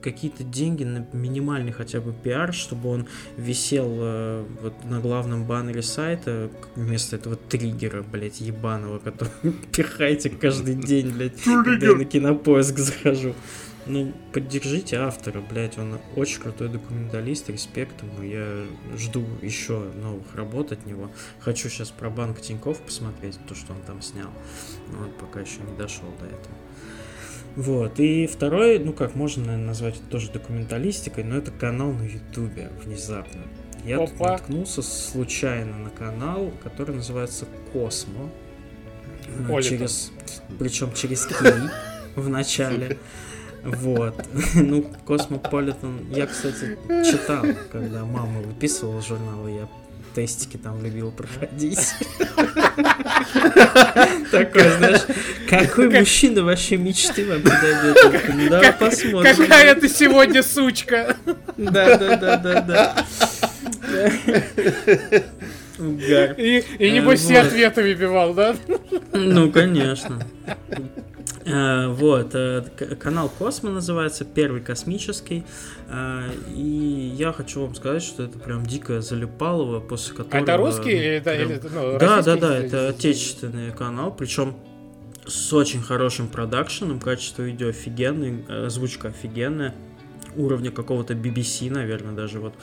Speaker 3: какие-то деньги на минимальный хотя бы пиар, чтобы он висел э, вот на главном баннере сайта вместо этого триггера, блядь, ебаного, который пихаете каждый день, блядь, когда я на кинопоиск захожу. Ну, поддержите автора, блядь, он очень крутой документалист, респект ему, я жду еще новых работ от него. Хочу сейчас про банк Тиньков посмотреть, то, что он там снял, вот, пока еще не дошел до этого. Вот. И второй, ну как можно, наверное, назвать это тоже документалистикой, но это канал на Ютубе внезапно. Я Опа. тут наткнулся случайно на канал, который называется Космо. Политон. Через, причем через Ки в начале. Вот. Ну, Космополитен я, кстати, читал, когда мама выписывала журналы, я тестики там любил проходить. Такой, знаешь, какой мужчина вообще мечты вам подойдет?
Speaker 2: Да, посмотрим. Какая ты сегодня сучка.
Speaker 3: Да, да, да, да, да.
Speaker 2: Угар. И, и небось все ответы выбивал, да?
Speaker 3: Ну, конечно. Э, вот, э, канал Космо называется, первый космический. Э, и я хочу вам сказать, что это прям дико залипалово, после которого... А
Speaker 2: это русский? Это,
Speaker 3: прям... это, ну, да, да, да, это отечественный канал, причем с очень хорошим продакшеном, качество видео офигенное, озвучка офигенная уровня какого-то BBC, наверное, даже вот.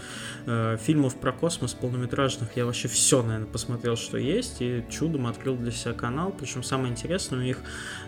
Speaker 3: Э, фильмов про космос полнометражных я вообще все, наверное, посмотрел, что есть, и чудом открыл для себя канал, причем самое интересное, у них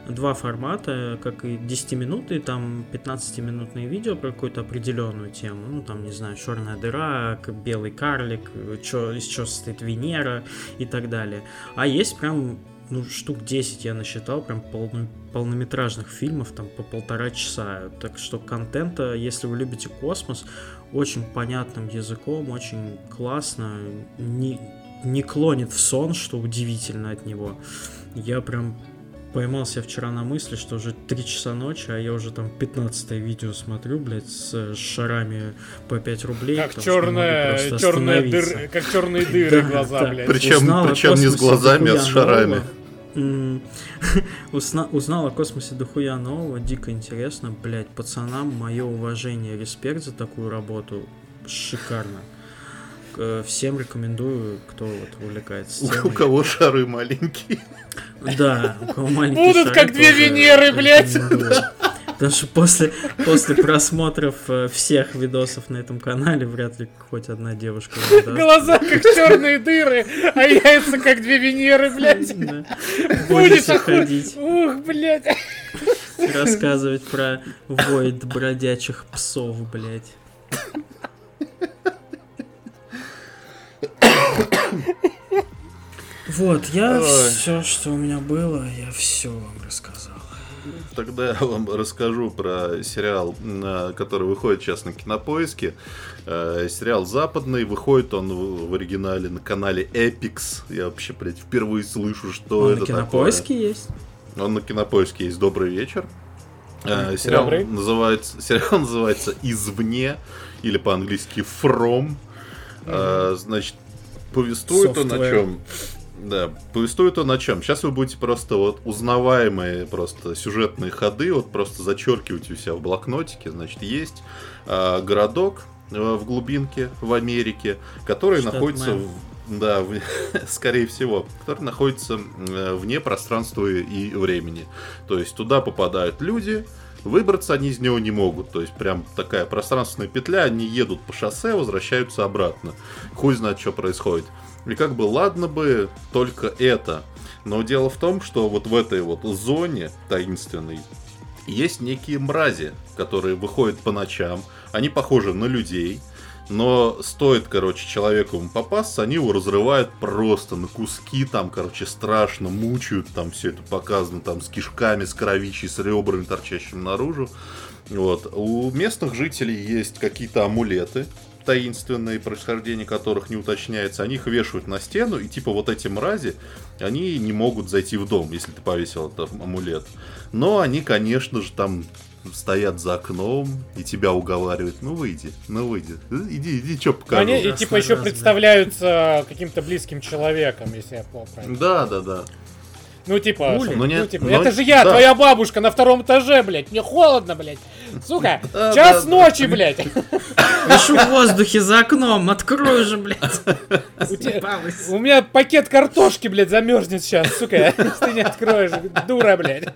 Speaker 3: два формата, как и 10-минутные, там 15-минутные видео про какую-то определенную тему, ну, там, не знаю, черная дыра, белый карлик, чё, из чего состоит Венера и так далее. А есть прям ну, штук 10 я насчитал, прям полно, полнометражных фильмов, там, по полтора часа. Так что контента, если вы любите космос, очень понятным языком, очень классно, не, не клонит в сон, что удивительно от него. Я прям поймался вчера на мысли, что уже 3 часа ночи, а я уже там 15 видео смотрю, блядь, с шарами по 5 рублей.
Speaker 2: Как черная, черная дыр, как черные дыры глаза, блядь.
Speaker 1: Причем, причем не с глазами, а с шарами.
Speaker 3: М, усна- Узнал о космосе дохуя нового, дико интересно. Блять, пацанам мое уважение, респект за такую работу. Шикарно. Всем рекомендую, кто вот увлекается
Speaker 1: У, у
Speaker 3: темой.
Speaker 1: кого шары маленькие.
Speaker 3: Да, у кого маленький
Speaker 2: Будут
Speaker 3: шарик,
Speaker 2: как две Венеры, блядь.
Speaker 3: Потому что после, после просмотров э, всех видосов на этом канале вряд ли хоть одна девушка задаст.
Speaker 2: Глаза как черные дыры, а яйца как две Венеры, блядь.
Speaker 3: Да.
Speaker 2: Будешь
Speaker 3: ходить,
Speaker 2: Ух, блядь.
Speaker 3: рассказывать про войд бродячих псов, блядь. Вот, я
Speaker 1: Ой.
Speaker 3: все, что у меня было, я все вам рассказал.
Speaker 1: Тогда я вам расскажу про сериал, который выходит сейчас на Кинопоиске. Э, Сериал западный, выходит он в оригинале на канале Epix. Я вообще, блядь, впервые слышу, что
Speaker 3: Он
Speaker 1: это
Speaker 3: на кинопоиске есть?
Speaker 1: такое. Он на Кинопоиске есть «Добрый вечер». Э, Сериал
Speaker 2: Добрый.
Speaker 1: называется, сериал называется «Извне» или по-английски «From». Э, Значит, повествует он о
Speaker 3: Software.
Speaker 1: чем? Да, повествует он о чем? Сейчас вы будете просто вот узнаваемые просто сюжетные ходы, вот просто зачеркивать у себя в блокнотике. Значит, есть а, городок э, в глубинке в Америке, который
Speaker 3: Штат
Speaker 1: находится,
Speaker 3: Мэн.
Speaker 1: в- да, в- скорее всего, который находится э, вне пространства и времени. То есть туда попадают люди, Выбраться они из него не могут. То есть прям такая пространственная петля, они едут по шоссе, возвращаются обратно. Хуй знает, что происходит. И как бы ладно бы только это. Но дело в том, что вот в этой вот зоне таинственной есть некие мрази, которые выходят по ночам. Они похожи на людей. Но стоит, короче, человеку им попасться, они его разрывают просто на куски, там, короче, страшно мучают, там все это показано, там, с кишками, с кровищей, с ребрами, торчащими наружу. Вот. У местных жителей есть какие-то амулеты, таинственные, происхождение которых не уточняется, они их вешают на стену, и типа вот эти мрази, они не могут зайти в дом, если ты повесил этот амулет. Но они, конечно же, там стоят за окном и тебя уговаривают, ну выйди, ну выйди, иди, иди, что покажу.
Speaker 2: Они и типа еще представляются каким-то близким человеком, если я понял правильно.
Speaker 1: Да, да, да.
Speaker 2: Ну типа,
Speaker 3: Хули?
Speaker 1: Ну,
Speaker 2: ну, типа,
Speaker 1: ну,
Speaker 2: это же я,
Speaker 1: да.
Speaker 2: твоя бабушка на втором этаже, блядь. Мне холодно, блядь. Сука,
Speaker 1: Да,
Speaker 2: час
Speaker 1: да,
Speaker 2: ночи, блядь.
Speaker 3: Вишу в воздухе за окном, открой же, блядь.
Speaker 2: У тебя-
Speaker 3: Съебалась.
Speaker 2: У меня пакет картошки, блядь, замерзнет сейчас, сука, если ты не откроешь. Дура, блядь.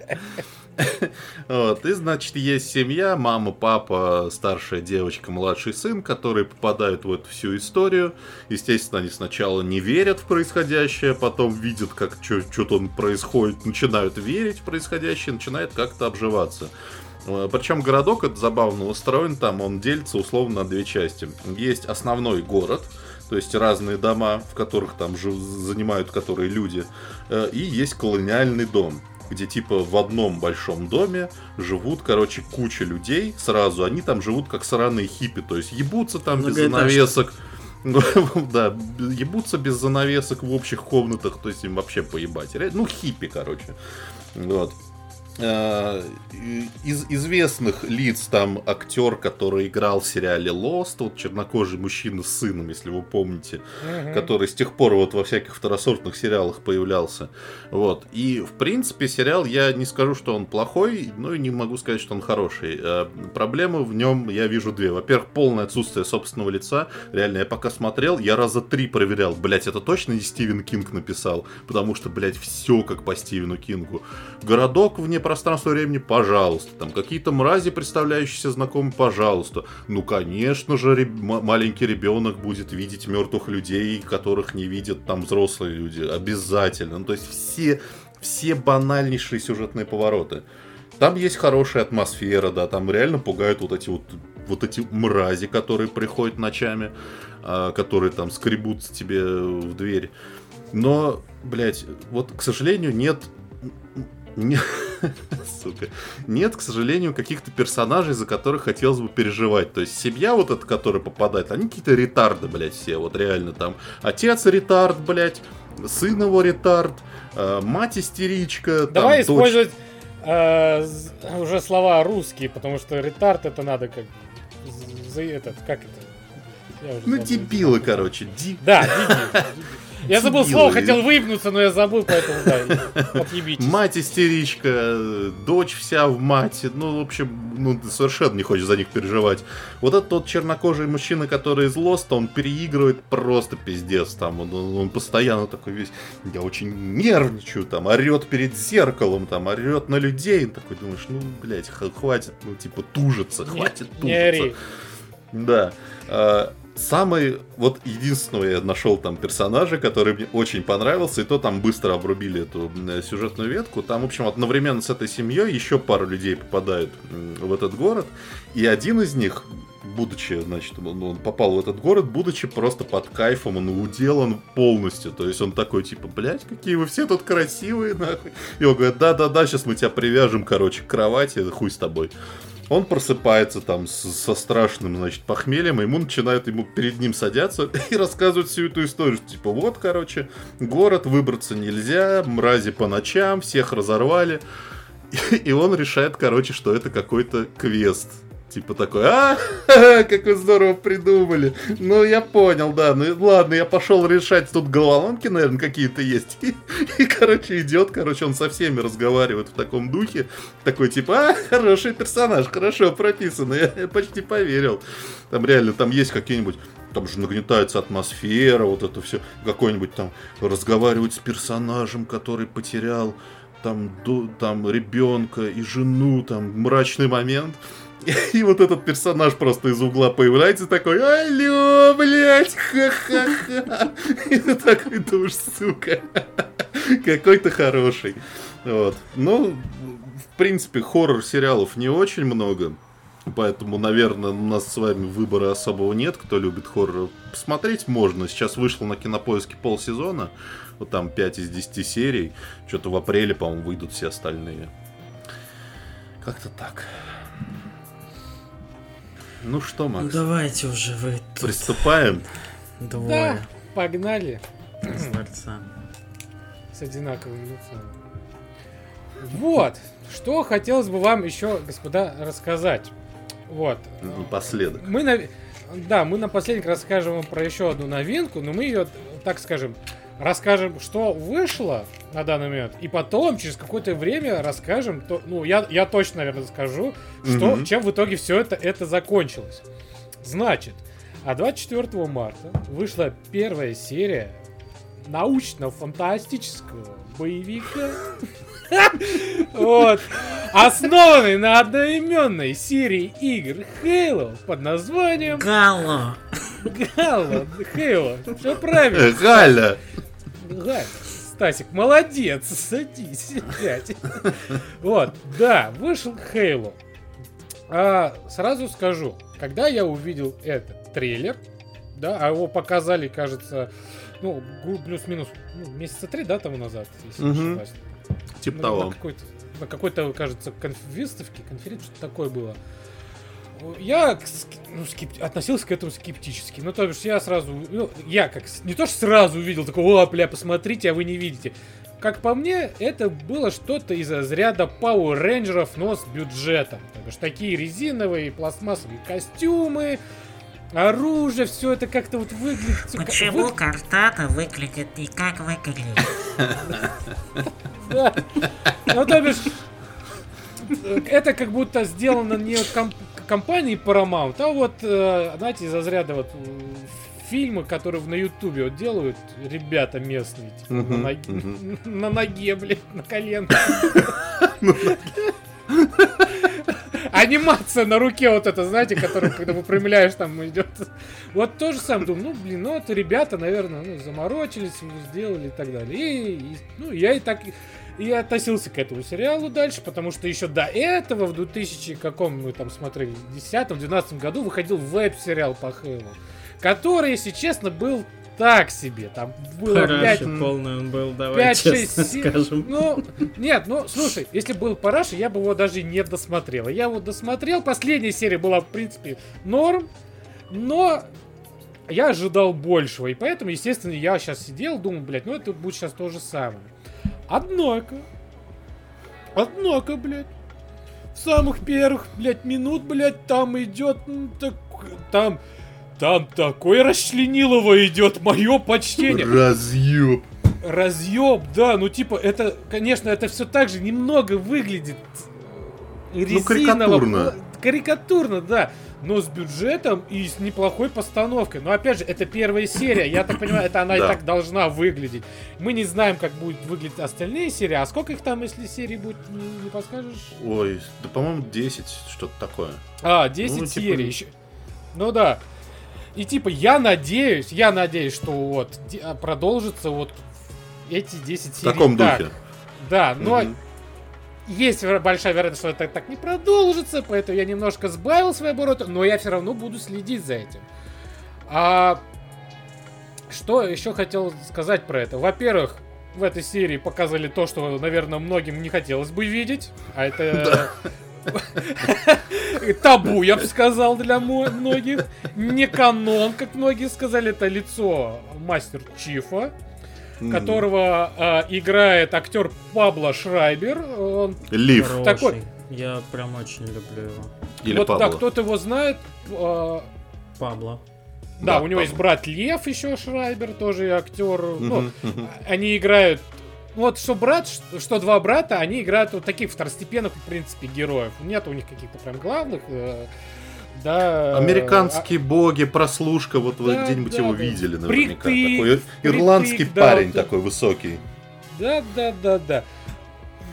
Speaker 1: Вот, и, значит, есть семья, мама, папа, старшая девочка, младший сын, которые попадают в эту всю историю. Естественно, они сначала не верят в происходящее, потом видят, как что-то происходит, начинают верить в происходящее, начинают как-то обживаться. Причем городок этот забавно устроен, там он делится условно на две части. Есть основной город, то есть разные дома, в которых там занимают которые люди, э, и есть колониальный дом, где типа в одном большом доме живут, короче, куча людей сразу, они там живут как сраные хиппи, то есть ебутся там без занавесок, да, ебутся без занавесок в общих комнатах, то есть им вообще поебать. Ну, хиппи, короче. Вот. Э, Из известных лиц там актер, который играл в сериале Lost, вот чернокожий мужчина с сыном, если вы помните,
Speaker 2: Мгм.
Speaker 1: который с тех пор вот во всяких второсортных сериалах появлялся. Вот. И, в принципе, сериал, я не скажу, что он плохой, но и не могу сказать, что он хороший. Э, Проблемы в нем я вижу две. Во-первых, полное отсутствие собственного лица. Реально, я пока смотрел, я раза три проверял. Блять, это точно не Стивен Кинг написал? Потому что, блять, все как по Стивену Кингу. Городок вне пространства времени, пожалуйста. Там какие-то мрази, представляющиеся знакомыми, пожалуйста. Ну, конечно же, реб- маленький ребенок будет видеть мертвых людей, которых не видят там взрослые люди. Обязательно. Ну, то есть все, все банальнейшие сюжетные повороты. Там есть хорошая атмосфера, да, там реально пугают вот эти вот, вот эти мрази, которые приходят ночами, а, которые там скребутся тебе в дверь. Но, блядь, вот, к сожалению, нет... Сука. Нет, к сожалению, каких-то персонажей, за которых хотелось бы переживать. То есть семья вот эта, которая попадает, они какие-то ретарды, блядь, все. Вот реально там. Отец ретард, блядь, сын его ретард, э, мать истеричка. там,
Speaker 2: Давай
Speaker 1: дочь-
Speaker 2: использовать э, уже слова русские, потому что ретард это надо как за этот, как это?
Speaker 1: Ну, дебилы, короче. Ди...
Speaker 2: Да, дебил. Я забыл слово, хотел выебнуться, но я забыл, поэтому да, отъебитесь.
Speaker 1: Мать истеричка, дочь вся в мате. Ну, в общем, ну, совершенно не хочешь за них переживать. Вот этот тот чернокожий мужчина, который из Лоста, он переигрывает просто пиздец. Там он, он- он постоянно такой весь, я очень нервничаю, там, орет перед зеркалом, там, орет на людей. И такой думаешь, ну, блядь, хватит, ну, типа, тужиться,
Speaker 2: Не-
Speaker 1: хватит
Speaker 2: Не
Speaker 1: тужиться.
Speaker 2: ори.
Speaker 1: Да. Самый, вот единственного я нашел там персонажа, который мне очень понравился, и то там быстро обрубили эту м, сюжетную ветку. Там, в общем, одновременно с этой семьей еще пару людей попадают в этот город, и один из них, будучи, значит, он, он попал в этот город, будучи просто под кайфом, он уделан полностью. То есть он такой, типа, блядь, какие вы все тут красивые, нахуй. И он говорит, да-да-да, сейчас мы тебя привяжем, короче, к кровати, хуй с тобой. Он просыпается там с- со страшным, значит, похмельем, и ему начинают, ему перед ним садятся и рассказывают всю эту историю. Типа, вот, короче, город, выбраться нельзя, мрази по ночам, всех разорвали. И он решает, короче, что это какой-то квест. Типа такой, а, как вы здорово придумали. Ну, я понял, да. Ну, ладно, я пошел решать. Тут головоломки, наверное, какие-то есть. И, и, короче, идет, короче, он со всеми разговаривает в таком духе. Такой, типа, а, хороший персонаж, хорошо прописано. Я, я почти поверил. Там реально, там есть какие-нибудь там же нагнетается атмосфера, вот это все, какой-нибудь там разговаривать с персонажем, который потерял там, ду- там ребенка и жену, там мрачный момент. И вот этот персонаж просто из угла появляется такой, алло, блядь, ха-ха-ха. И ты такой думаешь, сука, какой то хороший. Вот. Ну, в принципе, хоррор-сериалов не очень много. Поэтому, наверное, у нас с вами выбора особого нет, кто любит хоррор. Посмотреть можно. Сейчас вышло на кинопоиске полсезона. Вот там 5 из 10 серий. Что-то в апреле, по-моему, выйдут все остальные. Как-то так. Ну что,
Speaker 3: Ну
Speaker 1: Макс,
Speaker 3: давайте уже вы тут
Speaker 1: приступаем.
Speaker 2: Да,
Speaker 3: двое
Speaker 2: погнали.
Speaker 3: с.
Speaker 2: С одинаковым лицом. Вот, что хотелось бы вам еще, господа, рассказать. Вот.
Speaker 1: Напоследок.
Speaker 2: Мы на... Да, мы напоследок расскажем вам про еще одну новинку, но мы ее, так скажем, расскажем, что вышло на данный момент, и потом, через какое-то время, расскажем, то, ну, я, я точно, наверное, скажу, что,
Speaker 1: Мгм.
Speaker 2: чем в итоге все это, это закончилось. Значит, а 24 марта вышла первая серия научно-фантастического боевика. Вот. Основанный на одноименной серии игр Halo под названием
Speaker 3: Гало!
Speaker 2: Halo. Halo. Все правильно.
Speaker 1: Э,
Speaker 2: Галь, Стасик, молодец, садись, сядь. Вот, да, вышел Halo. А, сразу скажу, когда я увидел этот трейлер, да, а его показали, кажется, ну, плюс-минус, ну, месяца три, да, тому назад, если не
Speaker 1: Мгм.
Speaker 2: ошибаюсь.
Speaker 1: Типа
Speaker 2: На-
Speaker 1: того.
Speaker 2: На какой-то, на какой-то, кажется, конф- выставке, конференции, что-то такое было. Я ну, скеп- относился к этому скептически. Ну, то есть я сразу, ну, я как, не то что сразу увидел, такой, о, бля, посмотрите, а вы не видите. Как по мне, это было что-то из разряда Power Rangers, но с бюджетом. То бишь такие резиновые пластмассовые костюмы, оружие, все это как-то вот выглядит...
Speaker 4: Почему
Speaker 2: вы-
Speaker 4: картата выглядит не как выглядит?
Speaker 2: Да. Ну, то бишь, это как будто сделано не компании Paramount, а вот, э, знаете, из разряда вот фильмы, которые на Ютубе вот делают ребята местные, типа, на,
Speaker 1: Мгм,
Speaker 2: ноге,
Speaker 1: мгм.
Speaker 2: на ноге, блядь, на коленке. Анимация на руке вот это, знаете, которую, когда выпрямляешь, там идет. Вот то же самое. Думаю, ну, блин, ну это ребята, наверное, ну, заморочились, сделали и так далее. И, и, ну, я и так и относился к этому сериалу дальше, потому что еще до этого, в 2000 каком мы там смотрели, 10-12 году выходил веб-сериал по Хейлу, который, если честно, был так себе. Там было 5
Speaker 3: Параши полный он был, давай
Speaker 2: 5-6
Speaker 3: честно скажем.
Speaker 2: Ну, нет, ну, слушай, если был Параша, я бы его даже не досмотрел. Я вот досмотрел, последняя серия была, в принципе, норм, но я ожидал большего, и поэтому, естественно, я сейчас сидел, думал, блядь, ну это будет сейчас то же самое. Однако, однако, блядь, в самых первых, блядь, минут, блядь, там идет, ну, так, там Там такой расчленилово идет, мое почтение.
Speaker 1: Разъеб.
Speaker 2: Разъеб, да, ну типа, это, конечно, это все так же немного выглядит резиново.
Speaker 1: карикатурно.
Speaker 2: Карикатурно, да. Но с бюджетом и с неплохой постановкой. Но опять же, это первая серия. Я так понимаю, это она и так должна выглядеть. Мы не знаем, как будут выглядеть остальные серии. А сколько их там, если серий будет, не, не подскажешь?
Speaker 1: Ой, да, по-моему, 10, что-то такое.
Speaker 2: А, 10
Speaker 1: Ну, типа-
Speaker 2: серий еще. Ну да. И типа, я надеюсь, я надеюсь, что вот а, продолжится вот эти 10
Speaker 1: В
Speaker 2: серий.
Speaker 1: таком
Speaker 2: так.
Speaker 1: духе.
Speaker 2: Да, но
Speaker 1: Мгм.
Speaker 2: Есть большая вероятность, что это так не продолжится, поэтому я немножко сбавил свои обороты, но я все равно буду следить за этим. А что еще хотел сказать про это? Во-первых, в этой серии показали то, что, наверное, многим не хотелось бы видеть, а это табу, я бы сказал, для многих. Не канон, как многие сказали, это лицо мастер Чифа
Speaker 1: Мгм.
Speaker 2: которого а, играет актер Пабло Шрайбер. Он,
Speaker 1: Лив
Speaker 3: Хороший.
Speaker 2: такой.
Speaker 3: Я прям очень люблю его.
Speaker 1: или
Speaker 2: вот да,
Speaker 1: Пабло.
Speaker 2: кто-то его знает. а,
Speaker 3: Пабло.
Speaker 2: да,
Speaker 1: Да,
Speaker 2: у него
Speaker 1: Пабло.
Speaker 2: есть брат Лев еще Шрайбер, тоже актер. Ну,
Speaker 1: Мгм, мгм.
Speaker 2: они играют. Вот что брат, что, что два брата, они играют вот таких второстепенных, в принципе, героев. Нет у них каких-то прям главных. Да.
Speaker 1: Американские боги, прослушка, вот вы
Speaker 2: Да,
Speaker 1: где-нибудь
Speaker 2: да,
Speaker 1: его
Speaker 2: да.
Speaker 1: видели наверняка.
Speaker 2: Притык,
Speaker 1: Такой ирландский
Speaker 2: притык, да,
Speaker 1: парень
Speaker 2: вот.
Speaker 1: такой высокий.
Speaker 2: Да, да, да, да.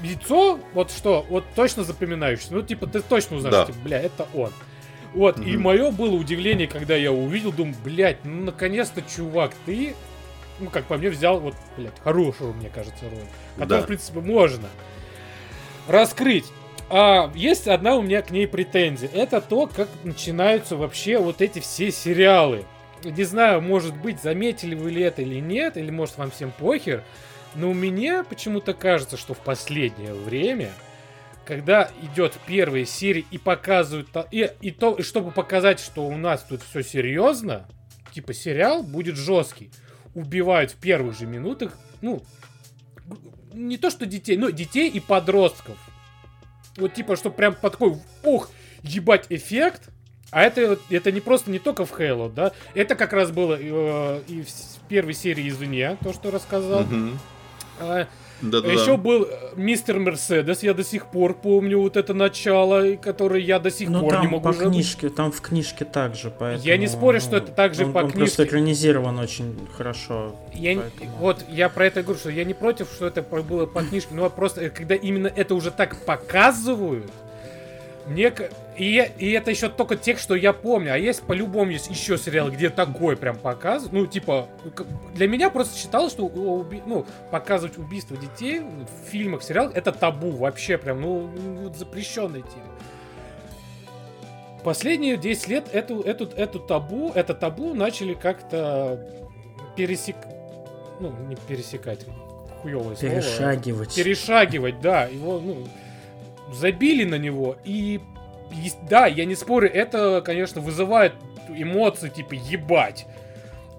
Speaker 2: Лицо, вот что, вот точно запоминающееся. Ну, типа, ты точно узнаешь,
Speaker 1: Да.
Speaker 2: типа, бля, это он. Вот, и
Speaker 1: Мгм.
Speaker 2: мое было удивление, когда я увидел, думаю, блядь, ну наконец-то, чувак, ты, ну, как по мне, взял, вот, блядь, хорошую, мне кажется, роль. Которую,
Speaker 1: Да.
Speaker 2: в принципе, можно раскрыть. А есть одна у меня к ней претензия. Это то, как начинаются вообще вот эти все сериалы. Не знаю, может быть, заметили вы ли это или нет, или может вам всем похер, но мне почему-то кажется, что в последнее время, когда идет первые серии и показывают, и, и то, и чтобы показать, что у нас тут все серьезно, типа сериал будет жесткий, убивают в первых же минутах, ну, не то что детей, но детей и подростков. Вот типа, что прям по такой, ух, ебать эффект. А это, это не просто не только в Halo, да, это как раз было э, и в первой серии извне, то, что рассказал.
Speaker 1: Мгм.
Speaker 2: А,
Speaker 1: Да-да-да.
Speaker 2: еще был э, мистер Мерседес, я до сих пор помню вот это начало, которое я до сих
Speaker 3: Ну
Speaker 2: пор не могу
Speaker 3: по
Speaker 2: забыть.
Speaker 3: книжке, там в книжке также, поэтому...
Speaker 2: Я не спорю, что это также
Speaker 3: он-
Speaker 2: по
Speaker 3: он просто
Speaker 2: книжке.
Speaker 3: экранизирован очень хорошо.
Speaker 2: Я, не-
Speaker 3: поэтому-
Speaker 2: Вот, я про это и говорю, что я не против, что это было по книжке, но просто, э, когда именно это уже так показывают, мне... И, и это еще только тех, что я помню. А есть по-любому есть еще сериалы, где такое прям показывают. Ну, типа, для меня просто считалось, что уби- ну, показывать убийство детей в фильмах, в сериалах это табу вообще прям, ну, ну, вот запрещенная тема. Последние 10 лет эту, эту, эту табу, это табу начали как-то пересек... Ну, не пересекать, хуёвое слово.
Speaker 3: Перешагивать.
Speaker 2: Перешагивать, да. Его, ну, забили на него. И да, я не спорю, это, конечно, вызывает эмоции, типа, ебать.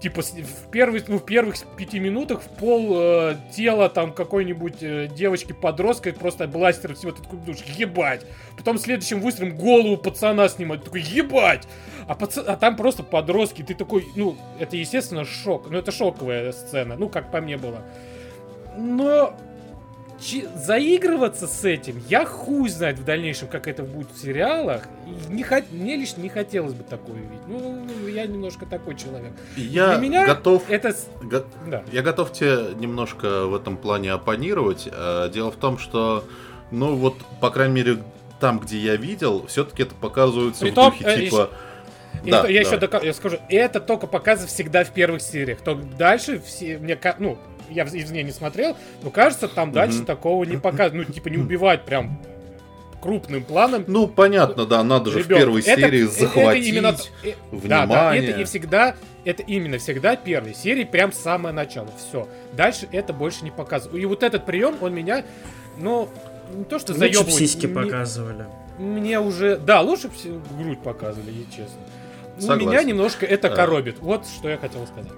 Speaker 2: Типа, в, первый, ну, в первых пяти минутах в пол э, тела там какой-нибудь э, девочки-подростка просто бластер всего, ты такой думаешь, ебать. Потом следующим выстрелом голову пацана снимать, такой, ебать. А, паца- а там просто подростки, ты такой, ну, это, естественно, шок. Ну, это шоковая сцена, ну, как по мне было. Но заигрываться с этим, я хуй знает в дальнейшем, как это будет в сериалах. И не хот- Мне лично не хотелось бы такое видеть. Ну, я немножко такой человек.
Speaker 1: Я
Speaker 2: Для меня
Speaker 1: готов...
Speaker 2: Это...
Speaker 1: го-
Speaker 2: Да.
Speaker 1: Я готов тебе немножко в этом плане оппонировать. Э, Дело в том, что, ну вот, по крайней мере, там, где я видел, все-таки это показывается
Speaker 2: Притом,
Speaker 1: в духе
Speaker 2: э,
Speaker 1: типа...
Speaker 2: И
Speaker 1: Да,
Speaker 2: то- я
Speaker 1: да.
Speaker 2: еще дока- я скажу, это только показывается всегда в первых сериях. То дальше все, мне, ну, я в- извне не смотрел, но кажется, там дальше
Speaker 1: Мгм.
Speaker 2: такого не показывают. Ну, типа, не убивать прям крупным планом.
Speaker 1: Ну, понятно, да, надо же в
Speaker 2: Ребёнка.
Speaker 1: первой
Speaker 2: Это-
Speaker 1: серии
Speaker 2: э- это
Speaker 1: захватить
Speaker 2: именно т- э, Да, да,
Speaker 1: внимание.
Speaker 2: это и всегда, это именно всегда первой серии, прям самое начало. Все. Дальше это больше не показывают. И вот этот прием, он меня, ну, не то что
Speaker 3: Лучше
Speaker 2: заебывает.
Speaker 3: б сиськи
Speaker 2: мне-
Speaker 3: показывали.
Speaker 2: Мне уже, да, лучше грудь показывали, если честно. Ну,
Speaker 1: Согласен.
Speaker 2: меня немножко это
Speaker 1: Э.
Speaker 2: коробит. Вот что я хотел сказать.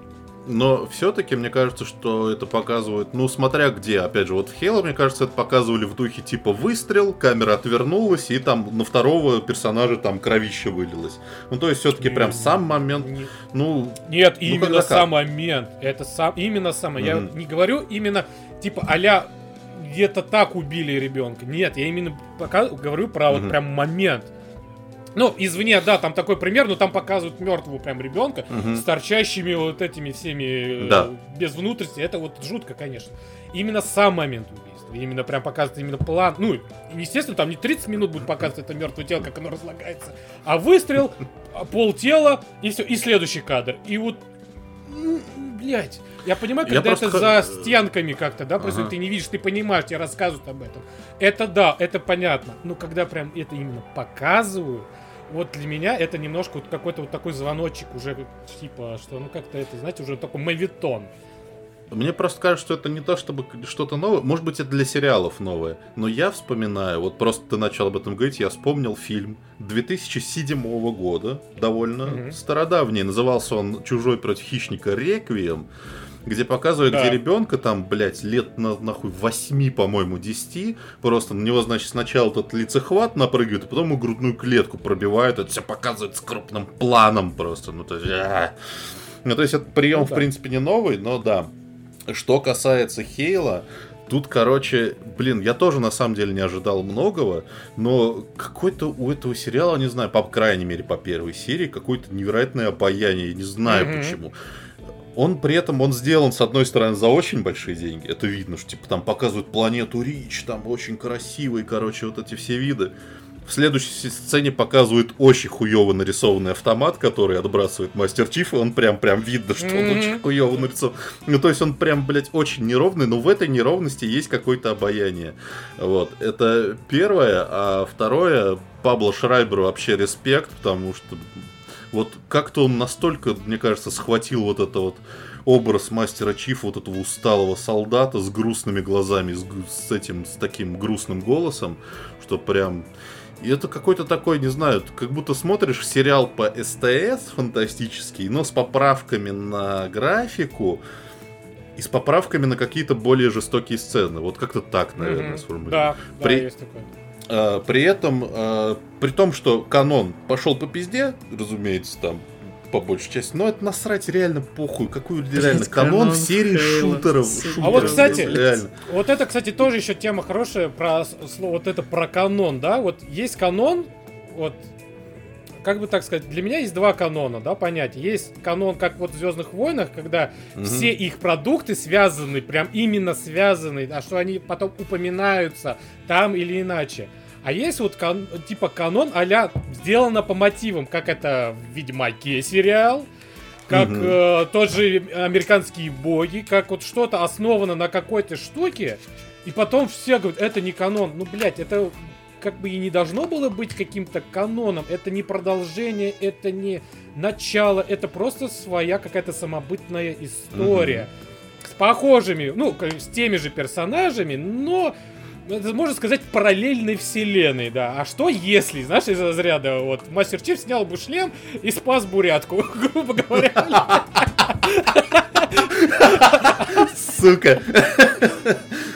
Speaker 1: Но все-таки мне кажется, что это показывает, ну, смотря где. Опять же, вот в Хейла, мне кажется, это показывали в духе типа выстрел, камера отвернулась, и там на второго персонажа там кровище вылилось. Ну, то есть, все-таки прям сам момент, ну,
Speaker 2: Нет,
Speaker 1: Ну,
Speaker 2: именно сам момент. Это сам, именно сам. Я
Speaker 1: Мгм.
Speaker 2: не говорю именно типа аля где-то так убили ребенка. Нет, я именно пока говорю про вот
Speaker 1: Мгм.
Speaker 2: прям момент. Ну, извне, да, там такой пример, но там показывают мертвого прям ребенка
Speaker 1: Мгм.
Speaker 2: с торчащими вот этими всеми э,
Speaker 1: Да.
Speaker 2: без внутренности. Это вот жутко, конечно. Именно сам момент убийства. Именно прям показывает именно план. Ну, естественно, там не 30 минут будет показывать это мертвое тело, как оно разлагается, а выстрел, а, пол тела и все, и следующий кадр. И вот, блять, я понимаю,
Speaker 1: Я
Speaker 2: когда
Speaker 1: просто
Speaker 2: это
Speaker 1: х-
Speaker 2: за стенками как-то, да, просто
Speaker 1: Ага.
Speaker 2: ты не видишь, ты понимаешь, тебе рассказывают об этом. Это да, это понятно. Но когда прям это именно показывают, вот для меня это немножко вот какой-то вот такой звоночек уже, типа, что, ну как-то это, знаете, уже такой мавитон.
Speaker 1: Мне просто кажется, что это не то, чтобы что-то новое. Может быть, это для сериалов новое. Но я вспоминаю, вот просто ты начал об этом говорить, я вспомнил фильм 2007 года, довольно
Speaker 2: Мгм.
Speaker 1: стародавний. Назывался он «Чужой против хищника. Реквием», где показывают,
Speaker 2: Да.
Speaker 1: где ребенка там, блядь, лет на, нахуй 8, по-моему, 10, просто на него, значит, сначала этот лицехват напрыгивает, а потом ему грудную клетку пробивают, это все показывает с крупным планом просто, ну то есть... а. Ну, то есть это прием,
Speaker 2: Ну
Speaker 1: в
Speaker 2: да.
Speaker 1: принципе, не новый, но да. Что касается Хейла, тут, короче, блин, я тоже на самом деле не ожидал многого, но какой-то у этого сериала, не знаю, по крайней мере, по первой серии, какое-то невероятное обаяние, не знаю
Speaker 2: Мгм.
Speaker 1: почему. Он при этом, он сделан, с одной стороны, за очень большие деньги. Это видно, что типа там показывают планету Рич, там очень красивый, короче, вот эти все виды. В следующей сцене показывают очень хуево нарисованный автомат, который отбрасывает Мастер Чиф, и он прям, прям видно, что он очень хуево нарисован. Ну, то есть он прям, блядь, очень неровный, но в этой неровности есть какое-то обаяние. Вот, это первое. А второе, Пабло Шрайберу вообще респект, потому что вот как-то он настолько, мне кажется, схватил вот это вот образ мастера Чифа, вот этого усталого солдата с грустными глазами, с, с этим, с таким грустным голосом, что прям... И это какой-то такой, не знаю, как будто смотришь сериал по СТС фантастический, но с поправками на графику и с поправками на какие-то более жестокие сцены. Вот как-то так, наверное,
Speaker 2: Мгм.
Speaker 1: сформулирую.
Speaker 2: Да, да,
Speaker 1: При-
Speaker 2: есть такое.
Speaker 1: А, При этом, а, при том, что канон пошел по пизде, разумеется, там по большей части, но это насрать реально похуй. Какой реально канон
Speaker 3: канон
Speaker 1: в серии
Speaker 3: Хейла.
Speaker 1: шутеров.
Speaker 3: А
Speaker 1: шутеров,
Speaker 2: вот, кстати,
Speaker 1: реально.
Speaker 2: Вот это, кстати, тоже еще тема хорошая про вот это про канон, да? Вот есть канон, вот как бы так сказать, для меня есть два канона, да, понятия. Есть канон, как вот в Звездных войнах, когда
Speaker 1: Мгм.
Speaker 2: все их продукты связаны, прям именно связаны, а что они потом упоминаются там или иначе. А есть вот кан- типа канон а сделано по мотивам, как это в Ведьмаке сериал, как
Speaker 1: Мгм.
Speaker 2: э, тот же американские боги, как вот что-то основано на какой-то штуке, и потом все говорят, это не канон. Ну, блядь, это как бы и не должно было быть каким-то каноном. Это не продолжение, это не начало, это просто своя какая-то самобытная история. С похожими, ну, с теми же персонажами, но это можно сказать параллельной вселенной, да. А что если, знаешь, из разряда, вот, Мастер Чиф снял бы шлем и спас бурятку, грубо говоря.
Speaker 1: Сука.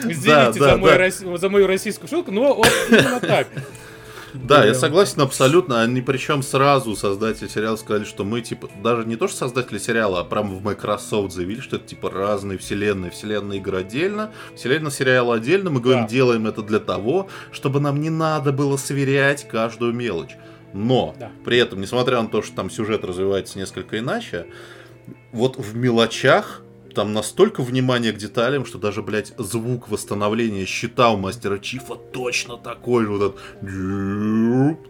Speaker 2: Извините
Speaker 1: да,
Speaker 2: за, мой
Speaker 1: да.
Speaker 2: рос- за мою российскую шутку, но вот именно так.
Speaker 1: Да, я согласен абсолютно. Они причем сразу создатели сериала сказали, что мы типа даже не то что создатели сериала, а прям в Microsoft заявили, что это типа разные вселенные. Вселенная игры отдельно, вселенная сериала отдельно. Мы говорим,
Speaker 2: Да.
Speaker 1: делаем это для того, чтобы нам не надо было сверять каждую мелочь. Но
Speaker 2: Да.
Speaker 1: при этом, несмотря на то, что там сюжет развивается несколько иначе, вот в мелочах там настолько внимание к деталям, что даже, блядь, звук восстановления щита у мастера Чифа точно такой же. Вот этот...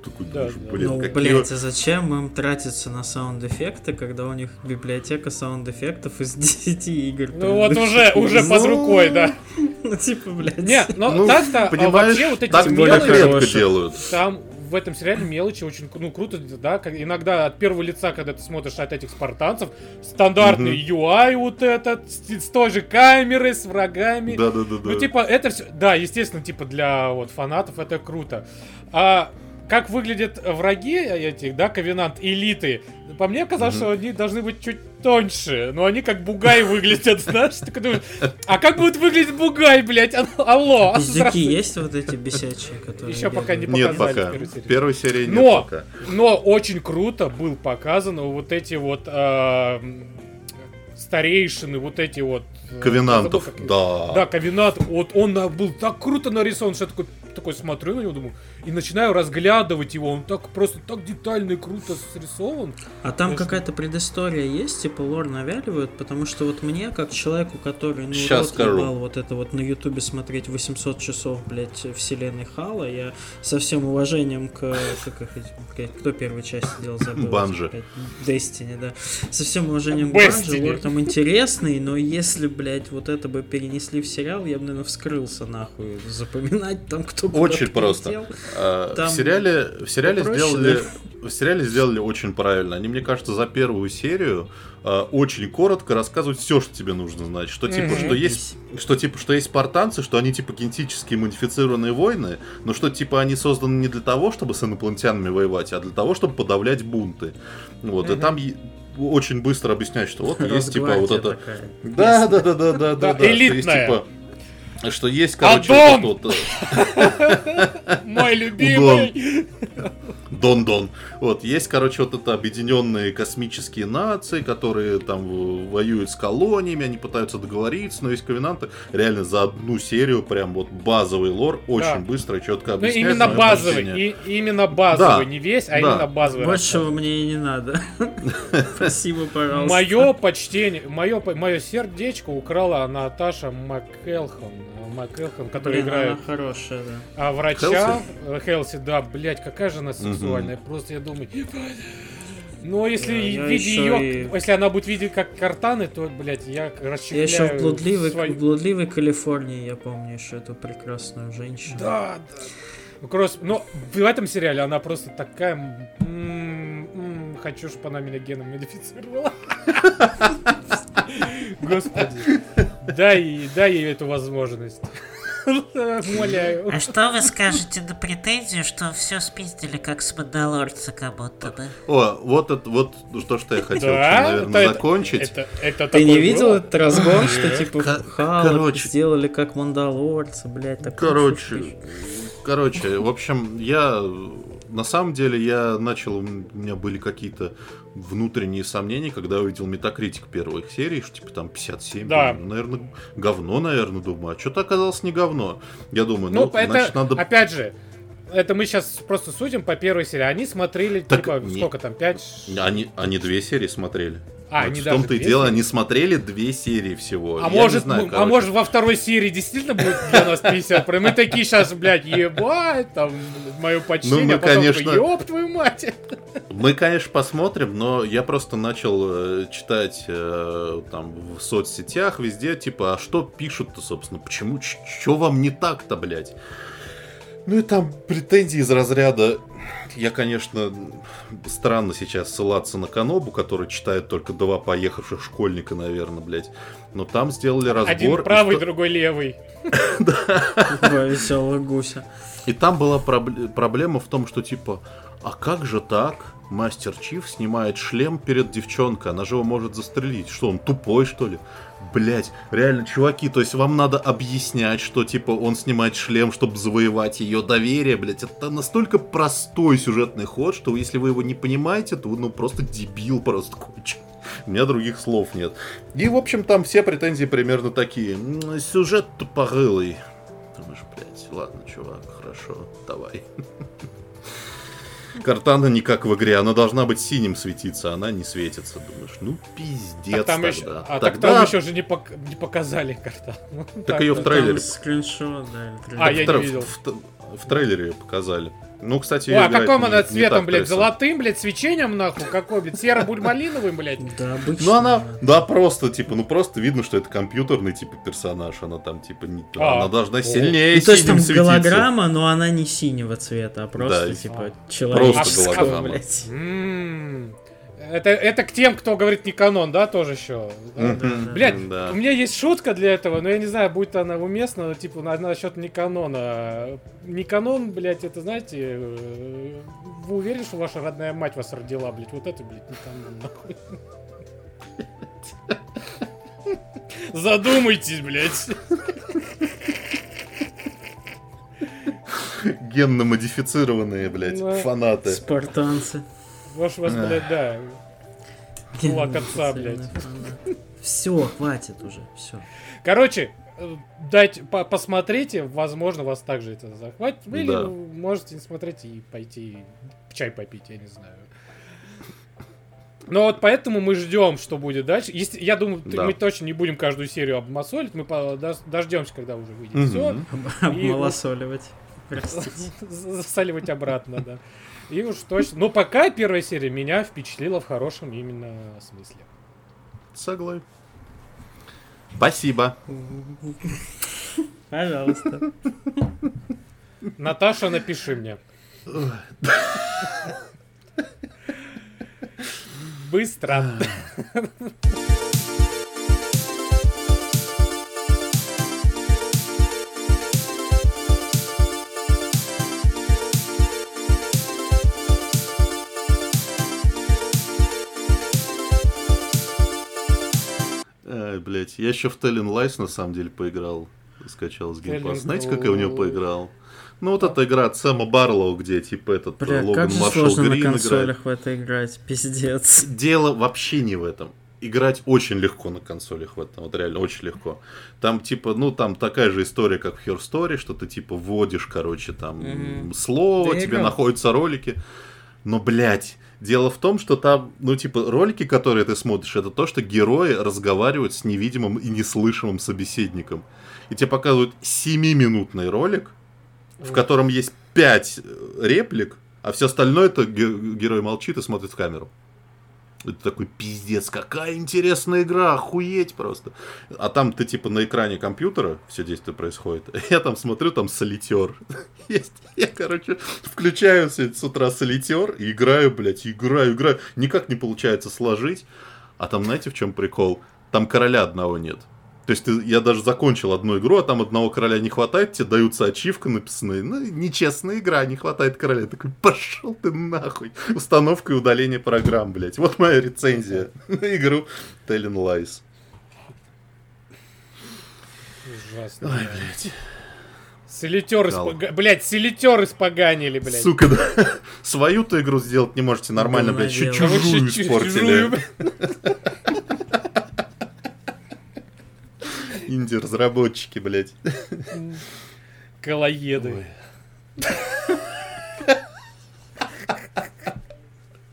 Speaker 1: Такой,
Speaker 2: Да,
Speaker 1: думаешь,
Speaker 2: да.
Speaker 1: блин,
Speaker 3: ну,
Speaker 1: какие-
Speaker 3: блядь, а зачем им тратиться на саунд-эффекты, когда у них библиотека саунд-эффектов из 10 игр?
Speaker 2: Ну вот уже, уже под
Speaker 1: Ну,
Speaker 2: рукой, да.
Speaker 3: Ну, типа, блядь.
Speaker 2: Не, но
Speaker 1: Ну,
Speaker 2: так-то, а вообще вот эти
Speaker 1: так
Speaker 3: более
Speaker 1: делают.
Speaker 2: там в этом сериале мелочи очень ну, круто, да, как иногда от первого лица, когда ты смотришь от этих спартанцев, стандартный UI вот этот, с, с той же камерой, с врагами.
Speaker 1: Да-да-да.
Speaker 2: Ну, типа, это все, да, естественно, типа, для вот фанатов это круто. А как выглядят враги этих, да, Ковенант, элиты, по мне казалось,
Speaker 1: Мгм.
Speaker 2: что они должны быть чуть тоньше, но они как бугай выглядят, знаешь? Ты думаешь, а как будет выглядеть бугай, блядь? А- Алло!
Speaker 3: Пиздюки есть вот эти бесячие, которые...
Speaker 2: Еще пока не
Speaker 3: бегают?
Speaker 1: Нет
Speaker 2: показали
Speaker 1: пока.
Speaker 2: в первой серии.
Speaker 1: Нет
Speaker 2: Но,
Speaker 1: пока.
Speaker 2: но очень круто был показано вот эти вот а, старейшины, вот эти вот... э,
Speaker 1: Ковенантов,
Speaker 2: забыл, как-
Speaker 1: да.
Speaker 2: Да, Ковенант, вот он на- был так круто нарисован, что я такой, такой смотрю на него, думаю, и начинаю разглядывать его, он так просто так детально и круто срисован.
Speaker 3: А там
Speaker 2: Конечно.
Speaker 3: какая-то предыстория есть, типа лор навяливают, потому что вот мне, как человеку, который, ну,
Speaker 1: Щас
Speaker 3: рот
Speaker 1: скажу.
Speaker 3: ебал вот это вот на ютубе смотреть 800 часов, блядь, вселенной Хала, я со всем уважением к, как их, блядь, кто первую часть делал, забыл.
Speaker 1: Банжи.
Speaker 3: Destiny, да. Со всем уважением к. Банжи, лор там интересный, но если, блядь, вот это бы перенесли в сериал, я бы, наверное, вскрылся нахуй. Запоминать там, кто
Speaker 1: Очень просто.
Speaker 3: прилетел.
Speaker 1: А,
Speaker 3: Там
Speaker 1: В сериале, в сериале
Speaker 3: попроще,
Speaker 1: сделали, в сериале сделали очень правильно. Они, мне кажется, за первую серию а, очень коротко рассказывают все, что тебе нужно знать. Что типа, что есть, что типа, что есть спартанцы, что они типа генетически модифицированные воины, но что типа они созданы не для того, чтобы с инопланетянами воевать, а для того, чтобы подавлять бунты. Вот и там очень быстро объясняют, что вот есть типа вот это. Да, да, да, да, да, да,
Speaker 2: Да,
Speaker 1: что есть
Speaker 2: элитная.
Speaker 1: типа что есть, короче,
Speaker 2: Аддон!
Speaker 1: вот это вот, э,
Speaker 2: Мой любимый!
Speaker 1: Дон-Дон. Вот, есть, короче, вот это объединенные космические нации, которые там воюют с колониями, они пытаются договориться, но есть ковенанты. Реально за одну серию прям вот базовый лор очень
Speaker 2: Да.
Speaker 1: быстро, четко
Speaker 2: Ну,
Speaker 1: объясняет.
Speaker 2: именно
Speaker 1: моё
Speaker 2: базовый, и, именно базовый,
Speaker 1: Да,
Speaker 2: не весь, а
Speaker 1: да.
Speaker 2: именно базовый.
Speaker 3: Большего мне и не надо. Спасибо, пожалуйста.
Speaker 2: Мое почтение, мое, мое сердечко украла Наташа МакЭлхон, МакЭлхон, которая
Speaker 3: Блин,
Speaker 2: играет
Speaker 3: она хорошая, да.
Speaker 2: А врача э, Хелси, да, блядь, какая же она сексуальная. Просто я думаю, но если
Speaker 3: Да,
Speaker 2: в
Speaker 3: я
Speaker 2: виде
Speaker 3: ещё
Speaker 2: ее,
Speaker 3: и-
Speaker 2: если она будет видеть как картаны, то, блядь, я
Speaker 3: Я
Speaker 2: расчехляю
Speaker 3: еще в блудливой,
Speaker 2: свою-
Speaker 3: в блудливой Калифорнии, я помню еще эту прекрасную женщину.
Speaker 2: Да, да. Ну, кросс- Но в этом сериале она просто такая... м, м, хочу, чтобы она меня геном модифицировала. Господи. Дай, ей- дай ей эту возможность. Умоляю.
Speaker 4: А что вы скажете на претензию, что все спиздили как с Мандалорца как будто бы?
Speaker 1: О, вот это, вот то, что я хотел,
Speaker 2: Да,
Speaker 1: наверное,
Speaker 2: это-
Speaker 1: закончить.
Speaker 2: Это, это
Speaker 3: Ты не видел
Speaker 2: было?
Speaker 3: этот разгон, что типа Хала сделали как мандалорца, блядь, так
Speaker 1: Короче, короче, в общем, я на самом деле я начал, у меня были какие-то внутренние сомнения, когда я увидел Метакритик первых серий, что типа там 57,
Speaker 2: Да.
Speaker 1: думаю, наверное, говно, наверное, думаю, а что-то оказалось не говно. Я думаю,
Speaker 2: Ну,
Speaker 1: ну,
Speaker 2: это,
Speaker 1: значит, надо...
Speaker 2: опять же, это мы сейчас просто судим по первой серии. Они смотрели,
Speaker 1: Так
Speaker 2: типа,
Speaker 1: не-
Speaker 2: сколько там, пять...
Speaker 1: Они, они две серии смотрели.
Speaker 2: А,
Speaker 1: Вот в том-то и дело, они смотрели две серии всего.
Speaker 2: А
Speaker 1: Я
Speaker 2: может,
Speaker 1: знаю,
Speaker 2: ну, а может во второй серии действительно будет для нас 50 про Мы такие сейчас, блядь, ебать, там, мое почтение,
Speaker 1: Ну, мы,
Speaker 2: а потом
Speaker 1: конечно-
Speaker 2: ёб твою мать.
Speaker 1: Мы, конечно, посмотрим, но я просто начал э, читать э, там в соцсетях везде, типа, а что пишут-то, собственно, почему, что вам не так-то, блядь? Ну и там претензии из разряда... Я, конечно, странно сейчас ссылаться на Канобу, который читает только два поехавших школьника, наверное, блядь. Но там сделали разбор.
Speaker 2: Один правый,
Speaker 1: что-
Speaker 2: другой левый.
Speaker 3: Два веселых гуся.
Speaker 1: И там была пробле- проблема в том, что типа, а как же так? Мастер Чиф снимает шлем перед девчонкой, она же его может застрелить. Что, он тупой, что ли? Блять, реально, чуваки, то есть вам надо объяснять, что типа он снимает шлем, чтобы завоевать ее доверие, блять. Это настолько простой сюжетный ход, что если вы его не понимаете, то вы ну просто дебил просто конченый. У меня других слов нет. И, в общем, там все претензии примерно такие. Сюжет тупорылый. Думаешь, блядь, ладно, чувак, хорошо, давай. Картана не как в игре, она должна быть синим светиться, а она не светится. Думаешь, ну пиздец
Speaker 2: А там
Speaker 1: тогда.
Speaker 2: еще, а так
Speaker 1: тогда
Speaker 2: там еще же не, пок- не показали карта. Ну,
Speaker 1: Так её в
Speaker 2: вот.
Speaker 1: трейлере.
Speaker 3: Там скриншот, да.
Speaker 2: А, я не
Speaker 1: в, тр-
Speaker 2: видел.
Speaker 1: в- в- в трейлере показали. Ну, кстати,
Speaker 2: Ой, а каком она цветом, блядь? Золотым, блядь, свечением, нахуй? Какой, блядь? Серо-буль-малиновым, блядь?
Speaker 3: Да, обычно.
Speaker 1: Ну, она, да, просто, типа, ну, просто видно, что это компьютерный, типа, персонаж. Она там, типа, не,
Speaker 2: А.
Speaker 1: она должна
Speaker 2: О.
Speaker 1: сильнее
Speaker 3: Ну, то есть там
Speaker 1: светиться.
Speaker 3: голограмма, но она не синего цвета, а просто,
Speaker 1: Да,
Speaker 3: типа, человеческого,
Speaker 1: голограмма.
Speaker 3: блядь.
Speaker 2: Это, это к тем, кто говорит не канон, да, тоже еще? Блядь,
Speaker 1: да.
Speaker 2: у меня есть шутка для этого, но я не знаю, будет она уместна, но, типа, на- насчет не канона. Не канон, блядь, это, знаете, э, вы уверены, что ваша родная мать вас родила, блядь? Вот это, блядь, не канон, нахуй. Задумайтесь, блядь.
Speaker 1: Генно-модифицированные, блядь,
Speaker 2: Да.
Speaker 1: фанаты.
Speaker 3: Спартанцы.
Speaker 2: Может, вас, блядь, да. Кулак отца, блядь.
Speaker 3: Все, хватит уже, все.
Speaker 2: Короче, э, дать по посмотрите, возможно, вас также это захватит. Вы Или
Speaker 1: Да.
Speaker 2: можете не смотреть и пойти чай попить, я не знаю. Но вот поэтому мы ждем, что будет дальше. Если, я думаю,
Speaker 1: Да.
Speaker 2: мы точно не будем каждую серию обмасолить, мы дождемся, когда уже выйдет
Speaker 1: Мгм.
Speaker 2: все.
Speaker 3: Обмалосоливать. Простите.
Speaker 2: Засаливать обратно, да. И уж точно. Но пока первая серия меня впечатлила в хорошем именно смысле.
Speaker 1: Согласен. Спасибо.
Speaker 3: Пожалуйста.
Speaker 2: Наташа, напиши мне. Быстро.
Speaker 1: Ай, блядь, я еще в Telling Lies на самом деле поиграл. Скачал с Game Pass.
Speaker 2: Telling
Speaker 1: Знаете, как я в него поиграл? Ну, вот эта игра от Сэма Барлоу, где, типа, этот
Speaker 3: Бля,
Speaker 1: Логан
Speaker 3: как же
Speaker 1: Маршалл
Speaker 3: сложно на
Speaker 1: Грин играет.
Speaker 3: консолях в это играть, пиздец.
Speaker 1: Дело вообще не в этом. Играть очень легко на консолях в этом, вот реально очень легко. Там типа, ну там такая же история, как в Her Story, что ты типа вводишь, короче, там
Speaker 3: Мгм.
Speaker 1: слово,
Speaker 3: Да
Speaker 1: тебе
Speaker 3: играл.
Speaker 1: находятся ролики. Но, блядь, дело в том, что там, ну типа, ролики, которые ты смотришь, это то, что герои разговаривают с невидимым и неслышимым собеседником. И тебе показывают 7-минутный ролик, в котором есть 5 реплик, а все остальное это ге- герой молчит и смотрит в камеру. Это такой пиздец, какая интересная игра, охуеть просто. А там ты типа на экране компьютера все действие происходит. Я там смотрю, там солитер. Есть. Я, короче, включаю с утра солитер и играю, блядь, играю, играю. Никак не получается сложить. А там, знаете, в чем прикол? Там короля одного нет. То есть ты- я даже закончил одну игру, а там одного короля не хватает, тебе даются ачивка написанные. Ну, нечестная игра, не хватает короля. Я такой, пошел ты нахуй. Установка и удаление программ, блядь. Вот моя рецензия на игру Telling Lies.
Speaker 2: Ужасно.
Speaker 1: Ой,
Speaker 2: блядь.
Speaker 1: блядь.
Speaker 2: Селитер
Speaker 1: Кал.
Speaker 2: испога... Блять, селитер испоганили, блядь.
Speaker 1: Сука, да. Свою-то игру сделать не можете нормально, блядь. Еще чужую
Speaker 2: чу-
Speaker 1: испортили. Инди-разработчики, блядь.
Speaker 2: Колоеды.